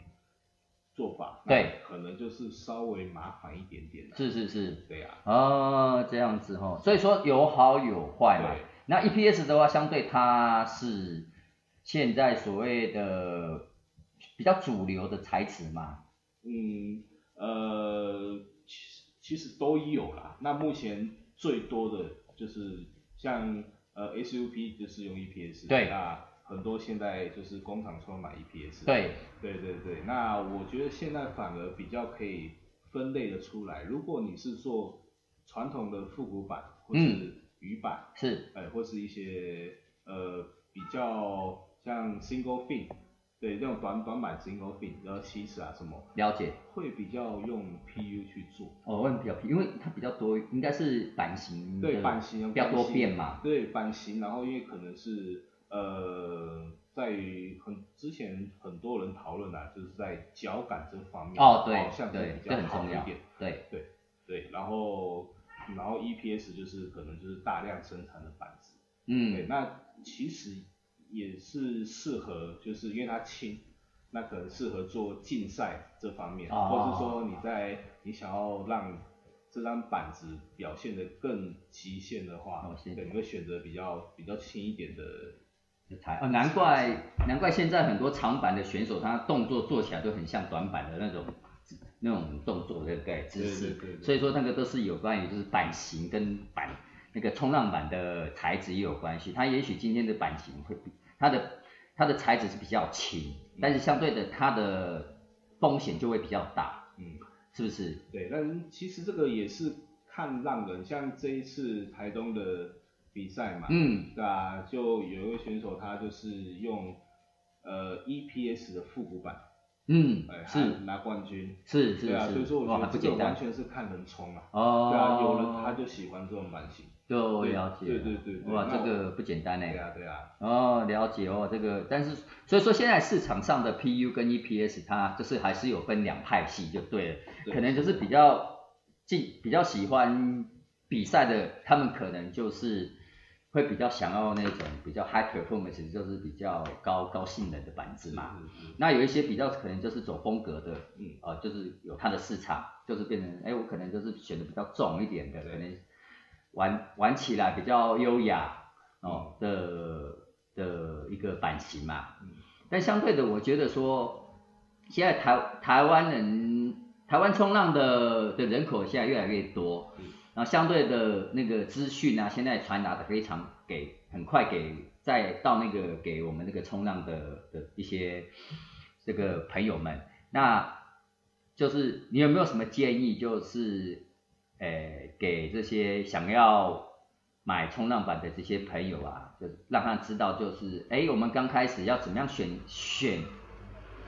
Speaker 2: 做法，
Speaker 1: 对，
Speaker 2: 可能就是稍微麻烦一点点
Speaker 1: 是是是，
Speaker 2: 对呀。
Speaker 1: 哦，这样子哦，所以说有好有坏嘛。那 EPS 的话，相对它是现在所谓的比较主流的材质嘛。
Speaker 2: 嗯，呃，其实其实都有啦。那目前最多的就是像。呃，SUP 就是用 EPS，
Speaker 1: 对，
Speaker 2: 那很多现在就是工厂充满 EPS，
Speaker 1: 对，
Speaker 2: 对对对，那我觉得现在反而比较可以分类的出来，如果你是做传统的复古版或是鱼板，
Speaker 1: 是，
Speaker 2: 哎，或是一些呃比较像 Single Fin。对，这种短短板 single fin，然后七尺啊什么，
Speaker 1: 了解，
Speaker 2: 会比较用 PU 去做。
Speaker 1: 哦，会比较 P，因为它比较多，应该是版型。
Speaker 2: 对，版型
Speaker 1: 比较多变嘛。
Speaker 2: 对，版型，然后因为可能是呃，在于很之前很多人讨论啊，就是在脚感这方面，
Speaker 1: 哦对，
Speaker 2: 对，
Speaker 1: 这很重要。
Speaker 2: 点。
Speaker 1: 对
Speaker 2: 对对，然后然后 EPS 就是可能就是大量生产的板子。嗯。对，那其实。也是适合，就是因为它轻，那可能适合做竞赛这方面，或者是说你在你想要让这张板子表现的更极限的话，对，你会选择比较比较轻一点的
Speaker 1: 难怪难怪现在很多长板的选手，他动作做起来都很像短板的那种那种动作的个姿势，所以说那个都是有关于就是版型跟板那个冲浪板的材质也有关系，它也许今天的版型会比。它的它的材质是比较轻，但是相对的它的风险就会比较大，嗯，是不是？
Speaker 2: 对，但其实这个也是看浪人，像这一次台东的比赛嘛，嗯，对啊？就有一位选手他就是用呃 EPS 的复古版，
Speaker 1: 嗯，是。
Speaker 2: 拿冠军，
Speaker 1: 是是，
Speaker 2: 对啊，所以说我觉得这个完全是看人冲啊，哦，对啊，有人他就喜欢这种版型。
Speaker 1: 就了解，
Speaker 2: 对对对，
Speaker 1: 哇，这个不简单呢。
Speaker 2: 对啊对啊。
Speaker 1: 哦，了解哦，这个，但是所以说现在市场上的 PU 跟 EPS 它就是还是有分两派系就对了，可能就是比较近比较喜欢比赛的，他们可能就是会比较想要那种比较 high performance，就是比较高高性能的板子嘛。那有一些比较可能就是走风格的，嗯，呃，就是有它的市场，就是变成，哎，我可能就是选的比较重一点的，可能。玩玩起来比较优雅哦的的一个版型嘛，但相对的，我觉得说现在台台湾人台湾冲浪的的人口现在越来越多，然后相对的那个资讯啊，现在传达的非常给很快给再到那个给我们那个冲浪的的一些这个朋友们，那就是你有没有什么建议？就是。诶，给这些想要买冲浪板的这些朋友啊，就让他知道，就是诶，我们刚开始要怎么样选选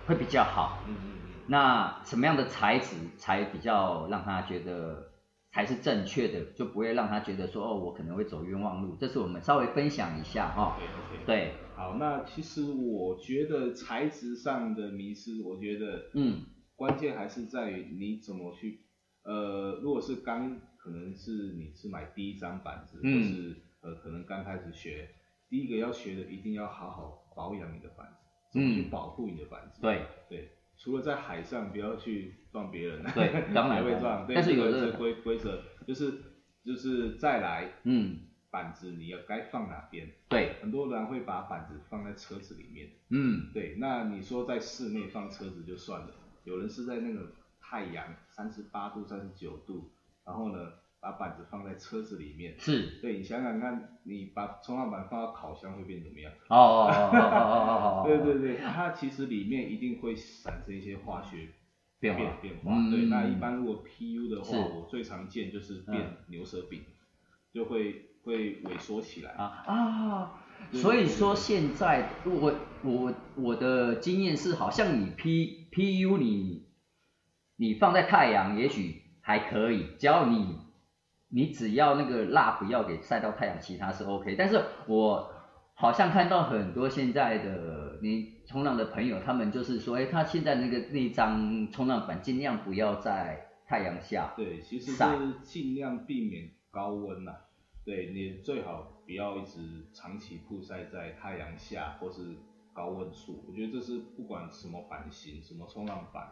Speaker 1: 会比较好。嗯嗯嗯。那什么样的材质才比较让他觉得才是正确的，就不会让他觉得说哦，我可能会走冤枉路。这是我们稍微分享一下哈。
Speaker 2: 对 OK。
Speaker 1: 对。
Speaker 2: 好，那其实我觉得材质上的迷失，我觉得嗯，关键还是在于你怎么去。呃，如果是刚，可能是你是买第一张板子，或是呃，可能刚开始学，第一个要学的，一定要好好保养你的板子，怎么去保护你的板子？
Speaker 1: 对
Speaker 2: 对，除了在海上不要去撞别人，
Speaker 1: 对，当然
Speaker 2: 会撞，但是有的规规则就是就是再来，嗯，板子你要该放哪边？
Speaker 1: 对，
Speaker 2: 很多人会把板子放在车子里面。
Speaker 1: 嗯，
Speaker 2: 对，那你说在室内放车子就算了，有人是在那个太阳三十八度、三十九度，然后呢把板子放在车子里面。
Speaker 1: 是。
Speaker 2: 对你想想看，你把冲浪板放到烤箱会变怎么样？
Speaker 1: 哦哦哦哦哦哦哦。
Speaker 2: 对对对，它其实里面一定会产生一些化学变
Speaker 1: 化
Speaker 2: 变化。对，那一般如果 PU 的话，我最常见就是变牛舌饼，就会。会萎缩起来啊
Speaker 1: 啊！所以说现在我我我的经验是，好像你 P P U 你你放在太阳也许还可以，只要你你只要那个蜡不要给晒到太阳，其他是 OK。但是我好像看到很多现在的你冲浪的朋友，他们就是说，哎，他现在那个那张冲浪板尽量不要在太阳下
Speaker 2: 对，其实是尽量避免高温呐。对你最好不要一直长期曝晒在太阳下或是高温处，我觉得这是不管什么版型、什么冲浪板，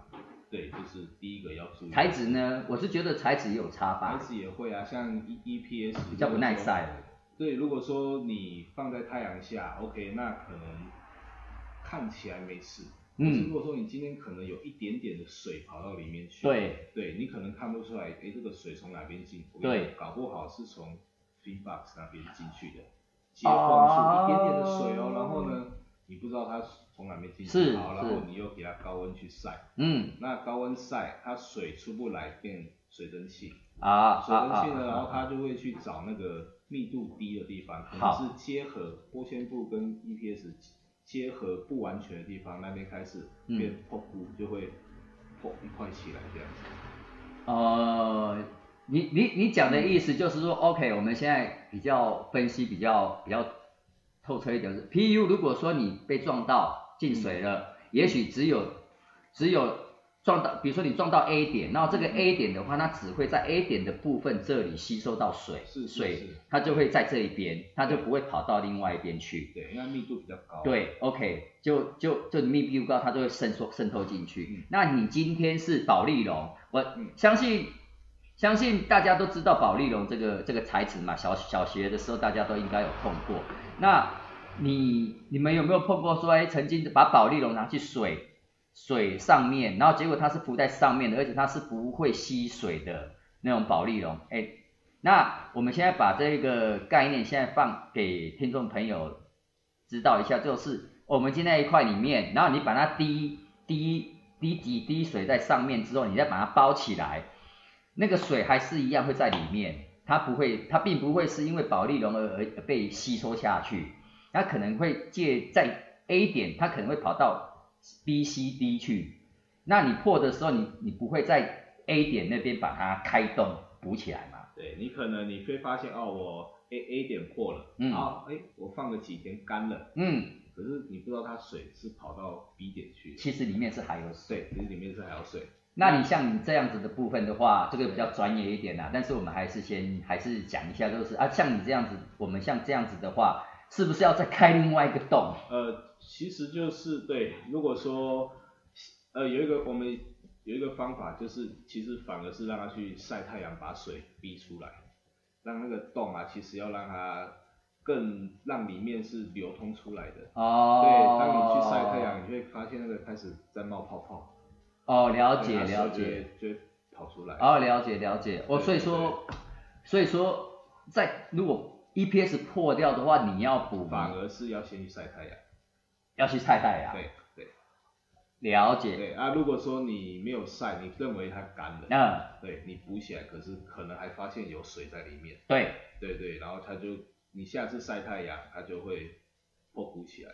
Speaker 2: 对，就是第一个要注意。
Speaker 1: 材质呢，我是觉得材质也有差吧。
Speaker 2: 材质也会啊，像 E E P S
Speaker 1: 比较不耐晒。
Speaker 2: 对，如果说你放在太阳下，OK，那可能看起来没事。嗯。如果说你今天可能有一点点的水跑到里面去，
Speaker 1: 对，
Speaker 2: 对你可能看不出来，哎，这个水从哪边进？
Speaker 1: 对，
Speaker 2: 搞不好是从。Fin box 那边进去的，接缝处一点点的水哦，然后呢，你不知道它从来没进去，好，然后你又给它高温去晒，嗯，那高温晒，它水出不来变水蒸气，啊，水蒸气呢，然后它就会去找那个密度低的地方，可能是结合玻纤布跟 EPS 结合不完全的地方，那边开始变破布，就会破一块起来这样子，
Speaker 1: 呃。你你你讲的意思就是说，OK，我们现在比较分析比较比较透彻一点是，PU 如果说你被撞到进水了，也许只有只有撞到，比如说你撞到 A 点，然后这个 A 点的话，它只会在 A 点的部分这里吸收到水，是水它就会在这一边，它就不会跑到另外一边去。
Speaker 2: 对，因为密度比较高。
Speaker 1: 对，OK，就就就密度高，它就会渗透渗透进去。那你今天是保利龙，我相信。相信大家都知道保利龙这个这个材质嘛，小小学的时候大家都应该有碰过。那你你们有没有碰过说，哎，曾经把宝丽龙拿去水水上面，然后结果它是浮在上面的，而且它是不会吸水的那种宝丽龙。哎，那我们现在把这个概念现在放给听众朋友知道一下，就是我们今天一块里面，然后你把它滴滴滴几滴水在上面之后，你再把它包起来。那个水还是一样会在里面，它不会，它并不会是因为保利龙而而被吸收下去，它可能会借在 A 点，它可能会跑到 B、C、D 去，那你破的时候，你你不会在 A 点那边把它开动补起来嘛？
Speaker 2: 对你可能你会发现哦，我 A A 点破了，嗯，好，哎，我放了几天干了，嗯，可是你不知道它水是跑到 B 点去，
Speaker 1: 其实里面是还有水，
Speaker 2: 其实里面是还有水。
Speaker 1: 那你像你这样子的部分的话，这个比较专业一点啦。但是我们还是先还是讲一下，就是啊，像你这样子，我们像这样子的话，是不是要再开另外一个洞？
Speaker 2: 呃，其实就是对，如果说呃有一个我们有一个方法，就是其实反而是让它去晒太阳，把水逼出来，让那个洞啊，其实要让它更让里面是流通出来的。哦。对，当你去晒太阳，你会发现那个开始在冒泡泡。
Speaker 1: 哦，了解了解，
Speaker 2: 就跑出来。
Speaker 1: 哦，了解了解。哦，所以说，所以说，在如果 EPS 破掉的话，你要补，
Speaker 2: 反而是要先去晒太阳，
Speaker 1: 要去晒太阳。
Speaker 2: 对对，
Speaker 1: 了解。
Speaker 2: 对啊，如果说你没有晒，你认为它干了，嗯，对你补起来，可是可能还发现有水在里面。
Speaker 1: 对
Speaker 2: 对对，然后它就你下次晒太阳，它就会破鼓起来。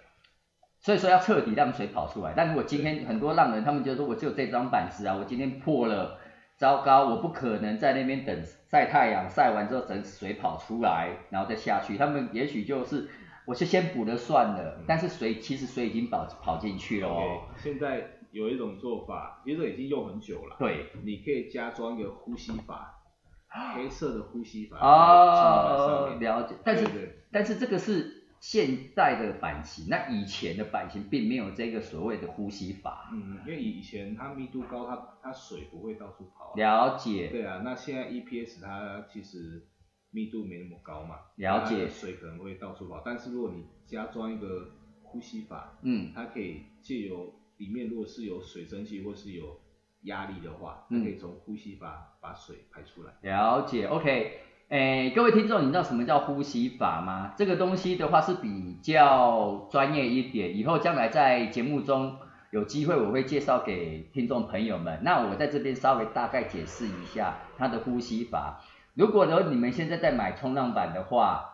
Speaker 1: 所以说要彻底让水跑出来。但如果今天很多浪人，他们就说我只有这张板子啊，我今天破了，糟糕，我不可能在那边等晒太阳，晒完之后等水跑出来，然后再下去。他们也许就是，我是先补了算了。但是水其实水已经跑跑进去了哦。
Speaker 2: 现在有一种做法，其实已经用很久了。
Speaker 1: 对，
Speaker 2: 你可以加装一个呼吸法，黑色的呼吸法。
Speaker 1: 哦，了解。但是但是这个是。现在的版型，那以前的版型并没有这个所谓的呼吸法。
Speaker 2: 嗯，因为以前它密度高，它它水不会到处跑。
Speaker 1: 了解。
Speaker 2: 对啊，那现在 EPS 它其实密度没那么高嘛，
Speaker 1: 了解。
Speaker 2: 水可能会到处跑，但是如果你加装一个呼吸法，
Speaker 1: 嗯，
Speaker 2: 它可以借由里面如果是有水蒸气或是有压力的话，它可以从呼吸法把水排出来。
Speaker 1: 了解，OK。诶，各位听众，你知道什么叫呼吸法吗？这个东西的话是比较专业一点，以后将来在节目中有机会我会介绍给听众朋友们。那我在这边稍微大概解释一下它的呼吸法。如果呢你们现在在买冲浪板的话，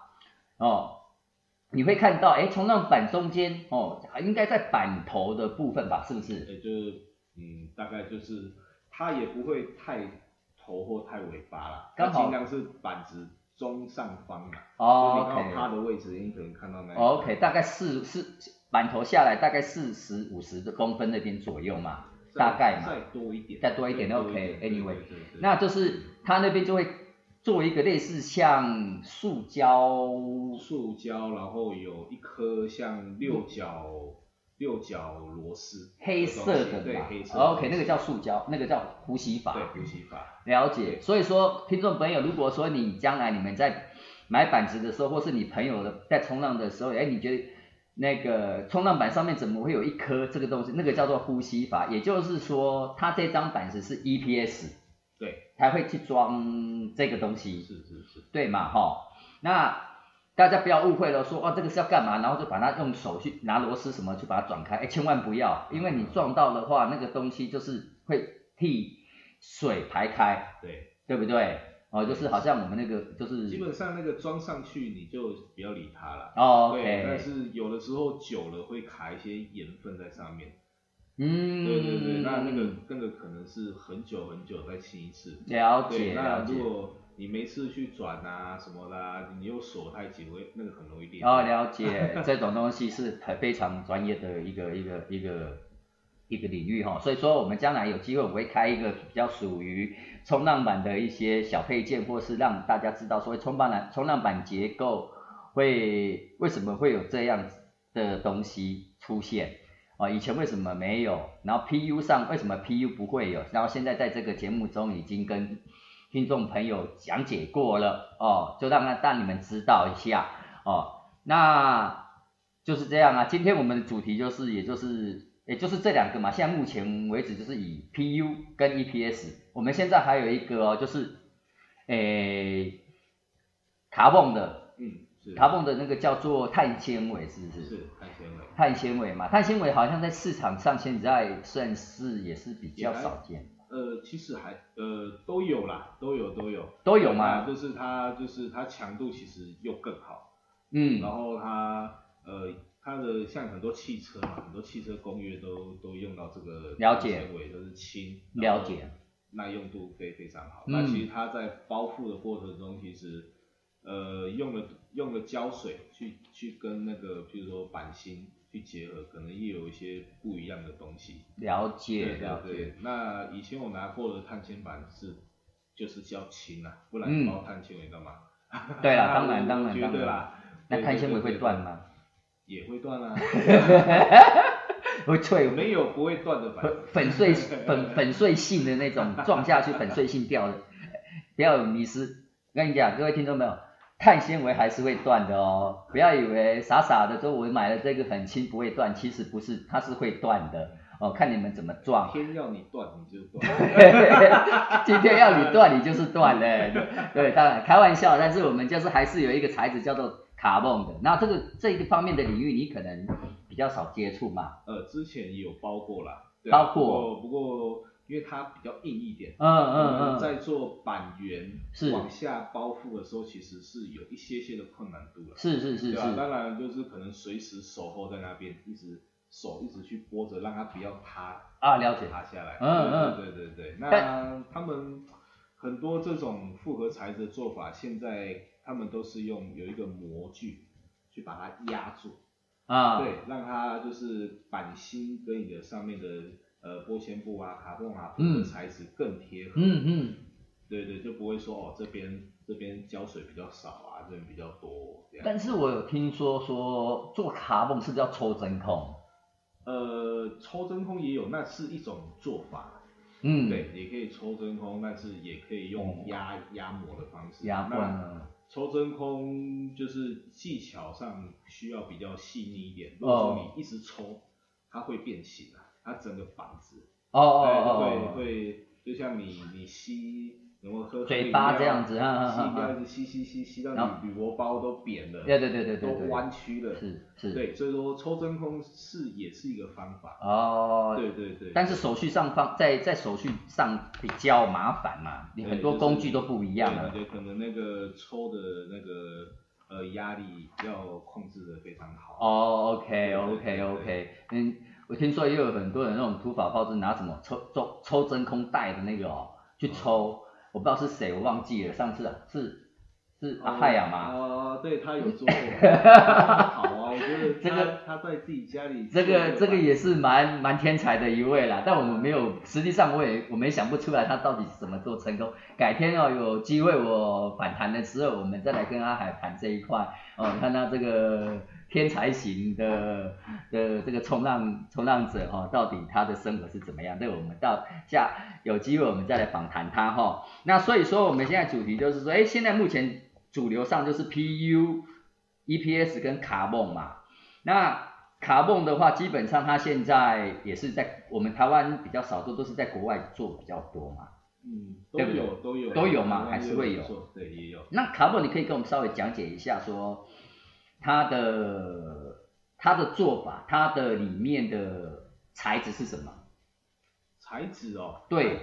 Speaker 1: 哦，你会看到，哎，冲浪板中间哦，应该在板头的部分吧，是不是？
Speaker 2: 也就是，嗯，大概就是它也不会太。头或太尾巴了，它尽量是板子中上方嘛。
Speaker 1: 哦
Speaker 2: ，OK。你看它的位置，你可能看到那。
Speaker 1: OK，大概四四板头下来大概四十五十公分那边左右嘛，大概嘛。
Speaker 2: 再多一点。
Speaker 1: 再多一点，OK，Anyway，那就是它那边就会做一个类似像塑胶。
Speaker 2: 塑胶，然后有一颗像六角。六角螺丝，
Speaker 1: 黑色的
Speaker 2: 对，黑色。
Speaker 1: OK，那个叫塑胶，那个叫呼吸法。
Speaker 2: 对，呼吸法。
Speaker 1: 了解。所以说，听众朋友，如果说你将来你们在买板子的时候，或是你朋友的在冲浪的时候，哎，你觉得那个冲浪板上面怎么会有一颗这个东西？那个叫做呼吸法，也就是说，它这张板子是 EPS，
Speaker 2: 对，
Speaker 1: 才会去装这个东西。
Speaker 2: 是是是。
Speaker 1: 对嘛，哈，那。大家不要误会了，说哦这个是要干嘛，然后就把它用手去拿螺丝什么去把它转开，哎千万不要，因为你撞到的话，那个东西就是会替水排开，
Speaker 2: 对，
Speaker 1: 对不对？哦，就是好像我们那个就是。
Speaker 2: 基本上那个装上去你就不要理它了。
Speaker 1: 哦
Speaker 2: ，OK。但是有的时候久了会卡一些盐分在上面。
Speaker 1: 嗯。
Speaker 2: 对对对，那那个那个可能是很久很久再清一次。
Speaker 1: 了解了解。
Speaker 2: 你每次去转啊什么啦，你又锁太紧，会那个很容易裂。
Speaker 1: 哦，了解，这种东西是很非常专业的一个一个一个一个领域哈，所以说我们将来有机会我会开一个比较属于冲浪板的一些小配件，或是让大家知道说冲浪板冲浪板结构会为什么会有这样的东西出现啊？以前为什么没有？然后 PU 上为什么 PU 不会有？然后现在在这个节目中已经跟听众朋友讲解过了哦，就让让你们知道一下哦，那就是这样啊。今天我们的主题就是，也就是，也就是这两个嘛。现在目前为止就是以 PU 跟 EPS，我们现在还有一个哦，就是诶卡泵的，
Speaker 2: 嗯，是
Speaker 1: 卡泵的那个叫做碳纤维，是不是？
Speaker 2: 是碳纤维。
Speaker 1: 碳纤维嘛，碳纤维好像在市场上现在算是也是比较少见。
Speaker 2: 呃，其实还呃都有啦，都有都有
Speaker 1: 都有嘛，
Speaker 2: 就是它就是它强度其实又更好，
Speaker 1: 嗯，
Speaker 2: 然后它呃它的像很多汽车嘛，很多汽车工业都都用到这个
Speaker 1: 了解
Speaker 2: 纤维都是轻，
Speaker 1: 了解，
Speaker 2: 耐用度非非常好。那其实它在包覆的过程中，其实呃用了用了胶水去去跟那个譬如说板芯。去结合，可能也有一些不一样的东西。
Speaker 1: 了解，了解。
Speaker 2: 那以前我拿过的碳纤板是，就是较轻啊，不然包碳纤维干嘛？
Speaker 1: 对了，当然当然
Speaker 2: 当
Speaker 1: 然。那碳纤维会断吗？
Speaker 2: 也会断啊。
Speaker 1: 会脆？
Speaker 2: 没有不会断的板。
Speaker 1: 粉碎粉粉碎性的那种，撞下去粉碎性掉的，不要有迷失。我跟你讲，各位听众朋友。碳纤维还是会断的哦，不要以为傻傻的说我买了这个很轻不会断，其实不是，它是会断的哦，看你们怎么撞。
Speaker 2: 天要你断你就断，
Speaker 1: 今天要你断你就是断嘞，对，当然开玩笑，但是我们就是还是有一个材质叫做卡泵的，那这个这一个方面的领域你可能比较少接触嘛。
Speaker 2: 呃，之前也有包过啦，
Speaker 1: 包括
Speaker 2: 不过。因为它比较硬一点，
Speaker 1: 嗯嗯嗯，
Speaker 2: 在做板圆
Speaker 1: 是
Speaker 2: 往下包覆的时候，其实是有一些些的困难度了。
Speaker 1: 是是是是，
Speaker 2: 当然就是可能随时守候在那边，一直手一直去拨着，让它不要塌
Speaker 1: 啊，了解，
Speaker 2: 塌下来。
Speaker 1: 嗯
Speaker 2: 嗯，对对对。那他们很多这种复合材质的做法，现在他们都是用有一个模具去把它压住
Speaker 1: 啊，
Speaker 2: 对，让它就是板芯跟你的上面的。呃，玻纤布啊，卡泵啊，的材质更贴合。
Speaker 1: 嗯嗯。
Speaker 2: 对对，就不会说哦，这边这边胶水比较少啊，这边比较多。
Speaker 1: 但是我有听说说做卡泵是叫抽真空。
Speaker 2: 呃，抽真空也有，那是一种做法。
Speaker 1: 嗯。
Speaker 2: 对，也可以抽真空，但是也可以用压压模的方式。
Speaker 1: 压
Speaker 2: 那抽真空就是技巧上需要比较细腻一点。如果说你一直抽，它会变形啊，它整个房子，
Speaker 1: 哦哦哦，
Speaker 2: 会会就像你你吸。然后喝
Speaker 1: 嘴巴这样子，
Speaker 2: 吸掉一直吸吸吸吸到你铝箔包都扁了，
Speaker 1: 对对对对对，
Speaker 2: 都弯曲了，
Speaker 1: 是是，
Speaker 2: 对，所以说抽真空是也是一个方法。
Speaker 1: 哦，
Speaker 2: 对对对。
Speaker 1: 但是手续上方在在手续上比较麻烦嘛，你很多工具都不一样
Speaker 2: 了。对，可能那个抽的那个呃压力要控制的非常好。
Speaker 1: 哦，OK OK OK，嗯，我听说也有很多人那种土法炮制拿什么抽抽抽真空袋的那个哦去抽。我不知道是谁，我忘记了。上次啊是是阿海亚吗？
Speaker 2: 哦，对他有做过，好啊，我觉得 这个他在自己家里，
Speaker 1: 这个这个也是蛮蛮天才的一位啦。但我们没有，实际上我也我没想不出来他到底是怎么做成功。改天哦，有机会我反弹的时候，我们再来跟阿海谈这一块哦，看他这个。天才型的的这个冲浪冲浪者哈，到底他的生活是怎么样？这个我们到下有机会我们再来访谈他哈。那所以说我们现在主题就是说，哎，现在目前主流上就是 PU、EPS 跟卡梦嘛。那卡梦的话，基本上它现在也是在我们台湾比较少做，都是在国外做比较多嘛。
Speaker 2: 嗯，都有都有
Speaker 1: 都有嘛，还是会有。
Speaker 2: 对，也有。
Speaker 1: 那卡梦你可以跟我们稍微讲解一下说。它的它的做法，它的里面的材质是什么？
Speaker 2: 材质哦，
Speaker 1: 对，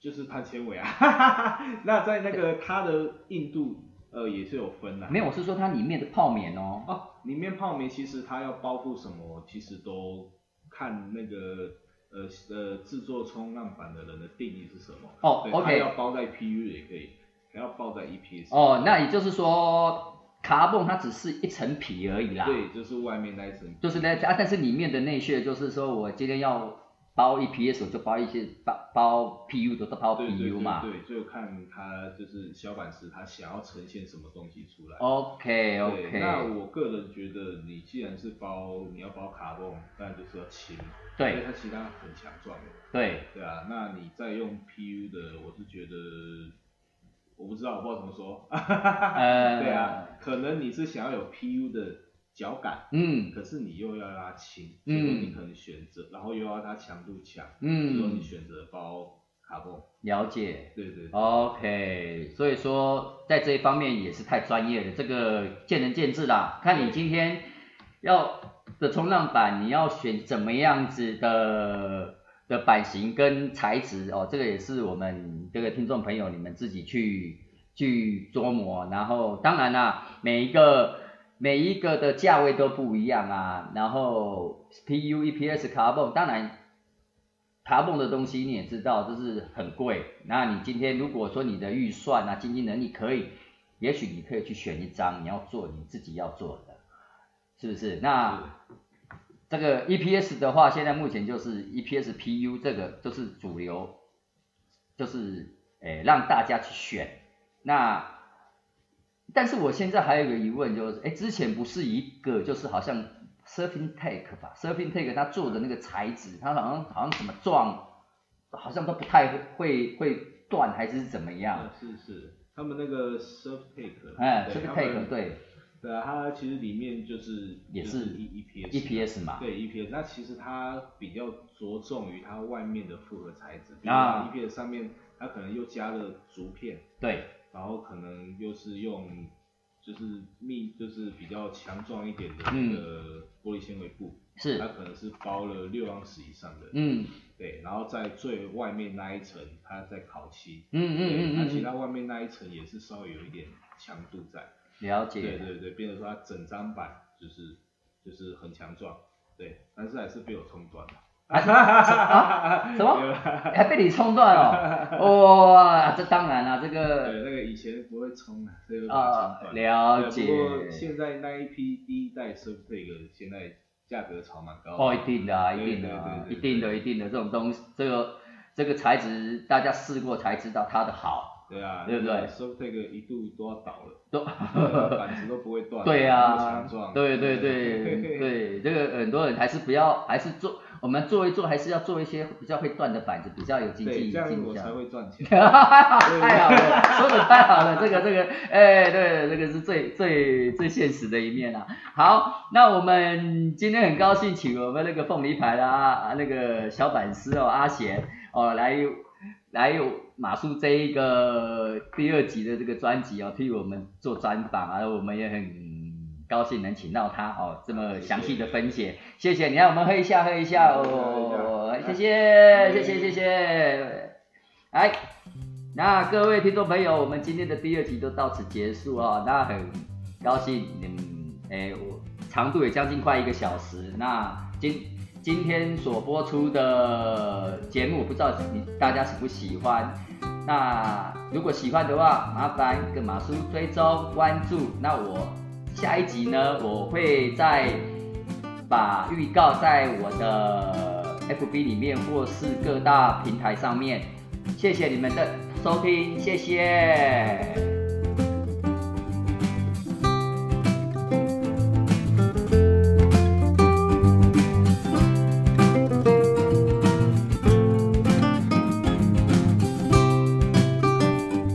Speaker 2: 就是碳纤维啊。那在那个它的硬度，呃，也是有分的。
Speaker 1: 没有，我是说它里面的泡棉哦。
Speaker 2: 哦，里面泡棉其实它要包覆什么，其实都看那个呃呃制作冲浪板的人的定义是什么。
Speaker 1: 哦，OK。
Speaker 2: 要包在 PU 也可以，还要包在 EPS。
Speaker 1: 哦，那也就是说。卡泵它只是一层皮而已啦，
Speaker 2: 对，就是外面那一层，
Speaker 1: 就是那啊，但是里面的内屑就是说我今天要包 EPS，就包一些包包 PU 的都包 PU 嘛，
Speaker 2: 对，就看他就是小板师他想要呈现什么东西出来。
Speaker 1: OK OK。
Speaker 2: 那我个人觉得你既然是包你要包卡泵，当然就是要轻，
Speaker 1: 对，
Speaker 2: 因为它其他很强壮的，
Speaker 1: 对，
Speaker 2: 对啊，那你再用 PU 的，我是觉得。我不知道，我不知道怎么说。对啊，可能你是想要有 PU 的脚感，嗯，可是你又要拉轻，嗯，你可能选择，然后又要它强度强，嗯，所以你选择包卡泵。
Speaker 1: 了解。
Speaker 2: 对对。
Speaker 1: OK，所以说在这一方面也是太专业了，这个见仁见智啦。看你今天要的冲浪板，你要选怎么样子的。的版型跟材质哦，这个也是我们这个听众朋友你们自己去去琢磨，然后当然啦，每一个每一个的价位都不一样啊，然后 PU、EPS、卡泵，当然卡泵的东西你也知道，就是很贵。那你今天如果说你的预算啊、经济能力可以，也许你可以去选一张你要做你自己要做的，是不是？那。这个 EPS 的话，现在目前就是 EPS PU 这个就是主流，就是诶让大家去选。那但是我现在还有一个疑问，就是诶之前不是一个就是好像 Surfing Take 吧，Surfing Take 它做的那个材质，它好像好像怎么撞，好像都不太会会断还是怎么样？
Speaker 2: 是是，他们那个 Surf Take，
Speaker 1: 哎，Surf Take 对。
Speaker 2: 对啊，它其实里面就是
Speaker 1: 也是
Speaker 2: E E P
Speaker 1: S E P S 嘛，
Speaker 2: 对 E P S，那其实它比较着重于它外面的复合材质，啊。E P S 上面它可能又加了竹片，
Speaker 1: 对，
Speaker 2: 然后可能又是用就是密就是比较强壮一点的那个玻璃纤维布，
Speaker 1: 是，
Speaker 2: 它可能是包了六盎司以上的，嗯，对，然后在最外面那一层它在烤漆，嗯嗯嗯，那其他外面那一层也是稍微有一点强度在。
Speaker 1: 了解。
Speaker 2: 对对对，变成说它整张板就是就是很强壮，对，但是还是被我冲断了。
Speaker 1: 啊？什么？还被你冲断了？哇，这当然了，这个。
Speaker 2: 对，那个以前不会冲啊，所以把它冲断。
Speaker 1: 了解。
Speaker 2: 不过现在那一批第一代 s u r 个现在价格炒蛮高。
Speaker 1: 哦，一定的啊，一定的啊，一定的，一定的，这种东西，这个这个材质，大家试过才知道它的好。
Speaker 2: 对啊，
Speaker 1: 对不对？
Speaker 2: 说这个一度都要倒了，
Speaker 1: 都
Speaker 2: 板子都不会断，
Speaker 1: 对
Speaker 2: 啊，
Speaker 1: 对对对对，这个很多人还是不要，还是做，我们做一做，还是要做一些比较会断的板子，比较有经济
Speaker 2: 这样我才会赚钱。
Speaker 1: 太好了，说的太好了，这个这个，哎，对，这个是最最最现实的一面啊。好，那我们今天很高兴请我们那个凤梨牌的啊那个小板师哦阿贤哦来来马叔这一个第二集的这个专辑哦替我们做专访啊，我们也很。高兴能请到他哦，这么详细的分解，谢谢。你让，我们喝一下，喝一下哦，谢谢，谢谢，谢谢。来，那各位听众朋友，我们今天的第二集都到此结束哦。那很高兴，嗯，哎，我长度也将近快一个小时。那今今天所播出的节目，不知道你大家喜不喜欢？那如果喜欢的话，麻烦跟马叔追踪关注。那我。下一集呢，我会再把预告在我的 FB 里面或是各大平台上面。谢谢你们的收听，谢谢。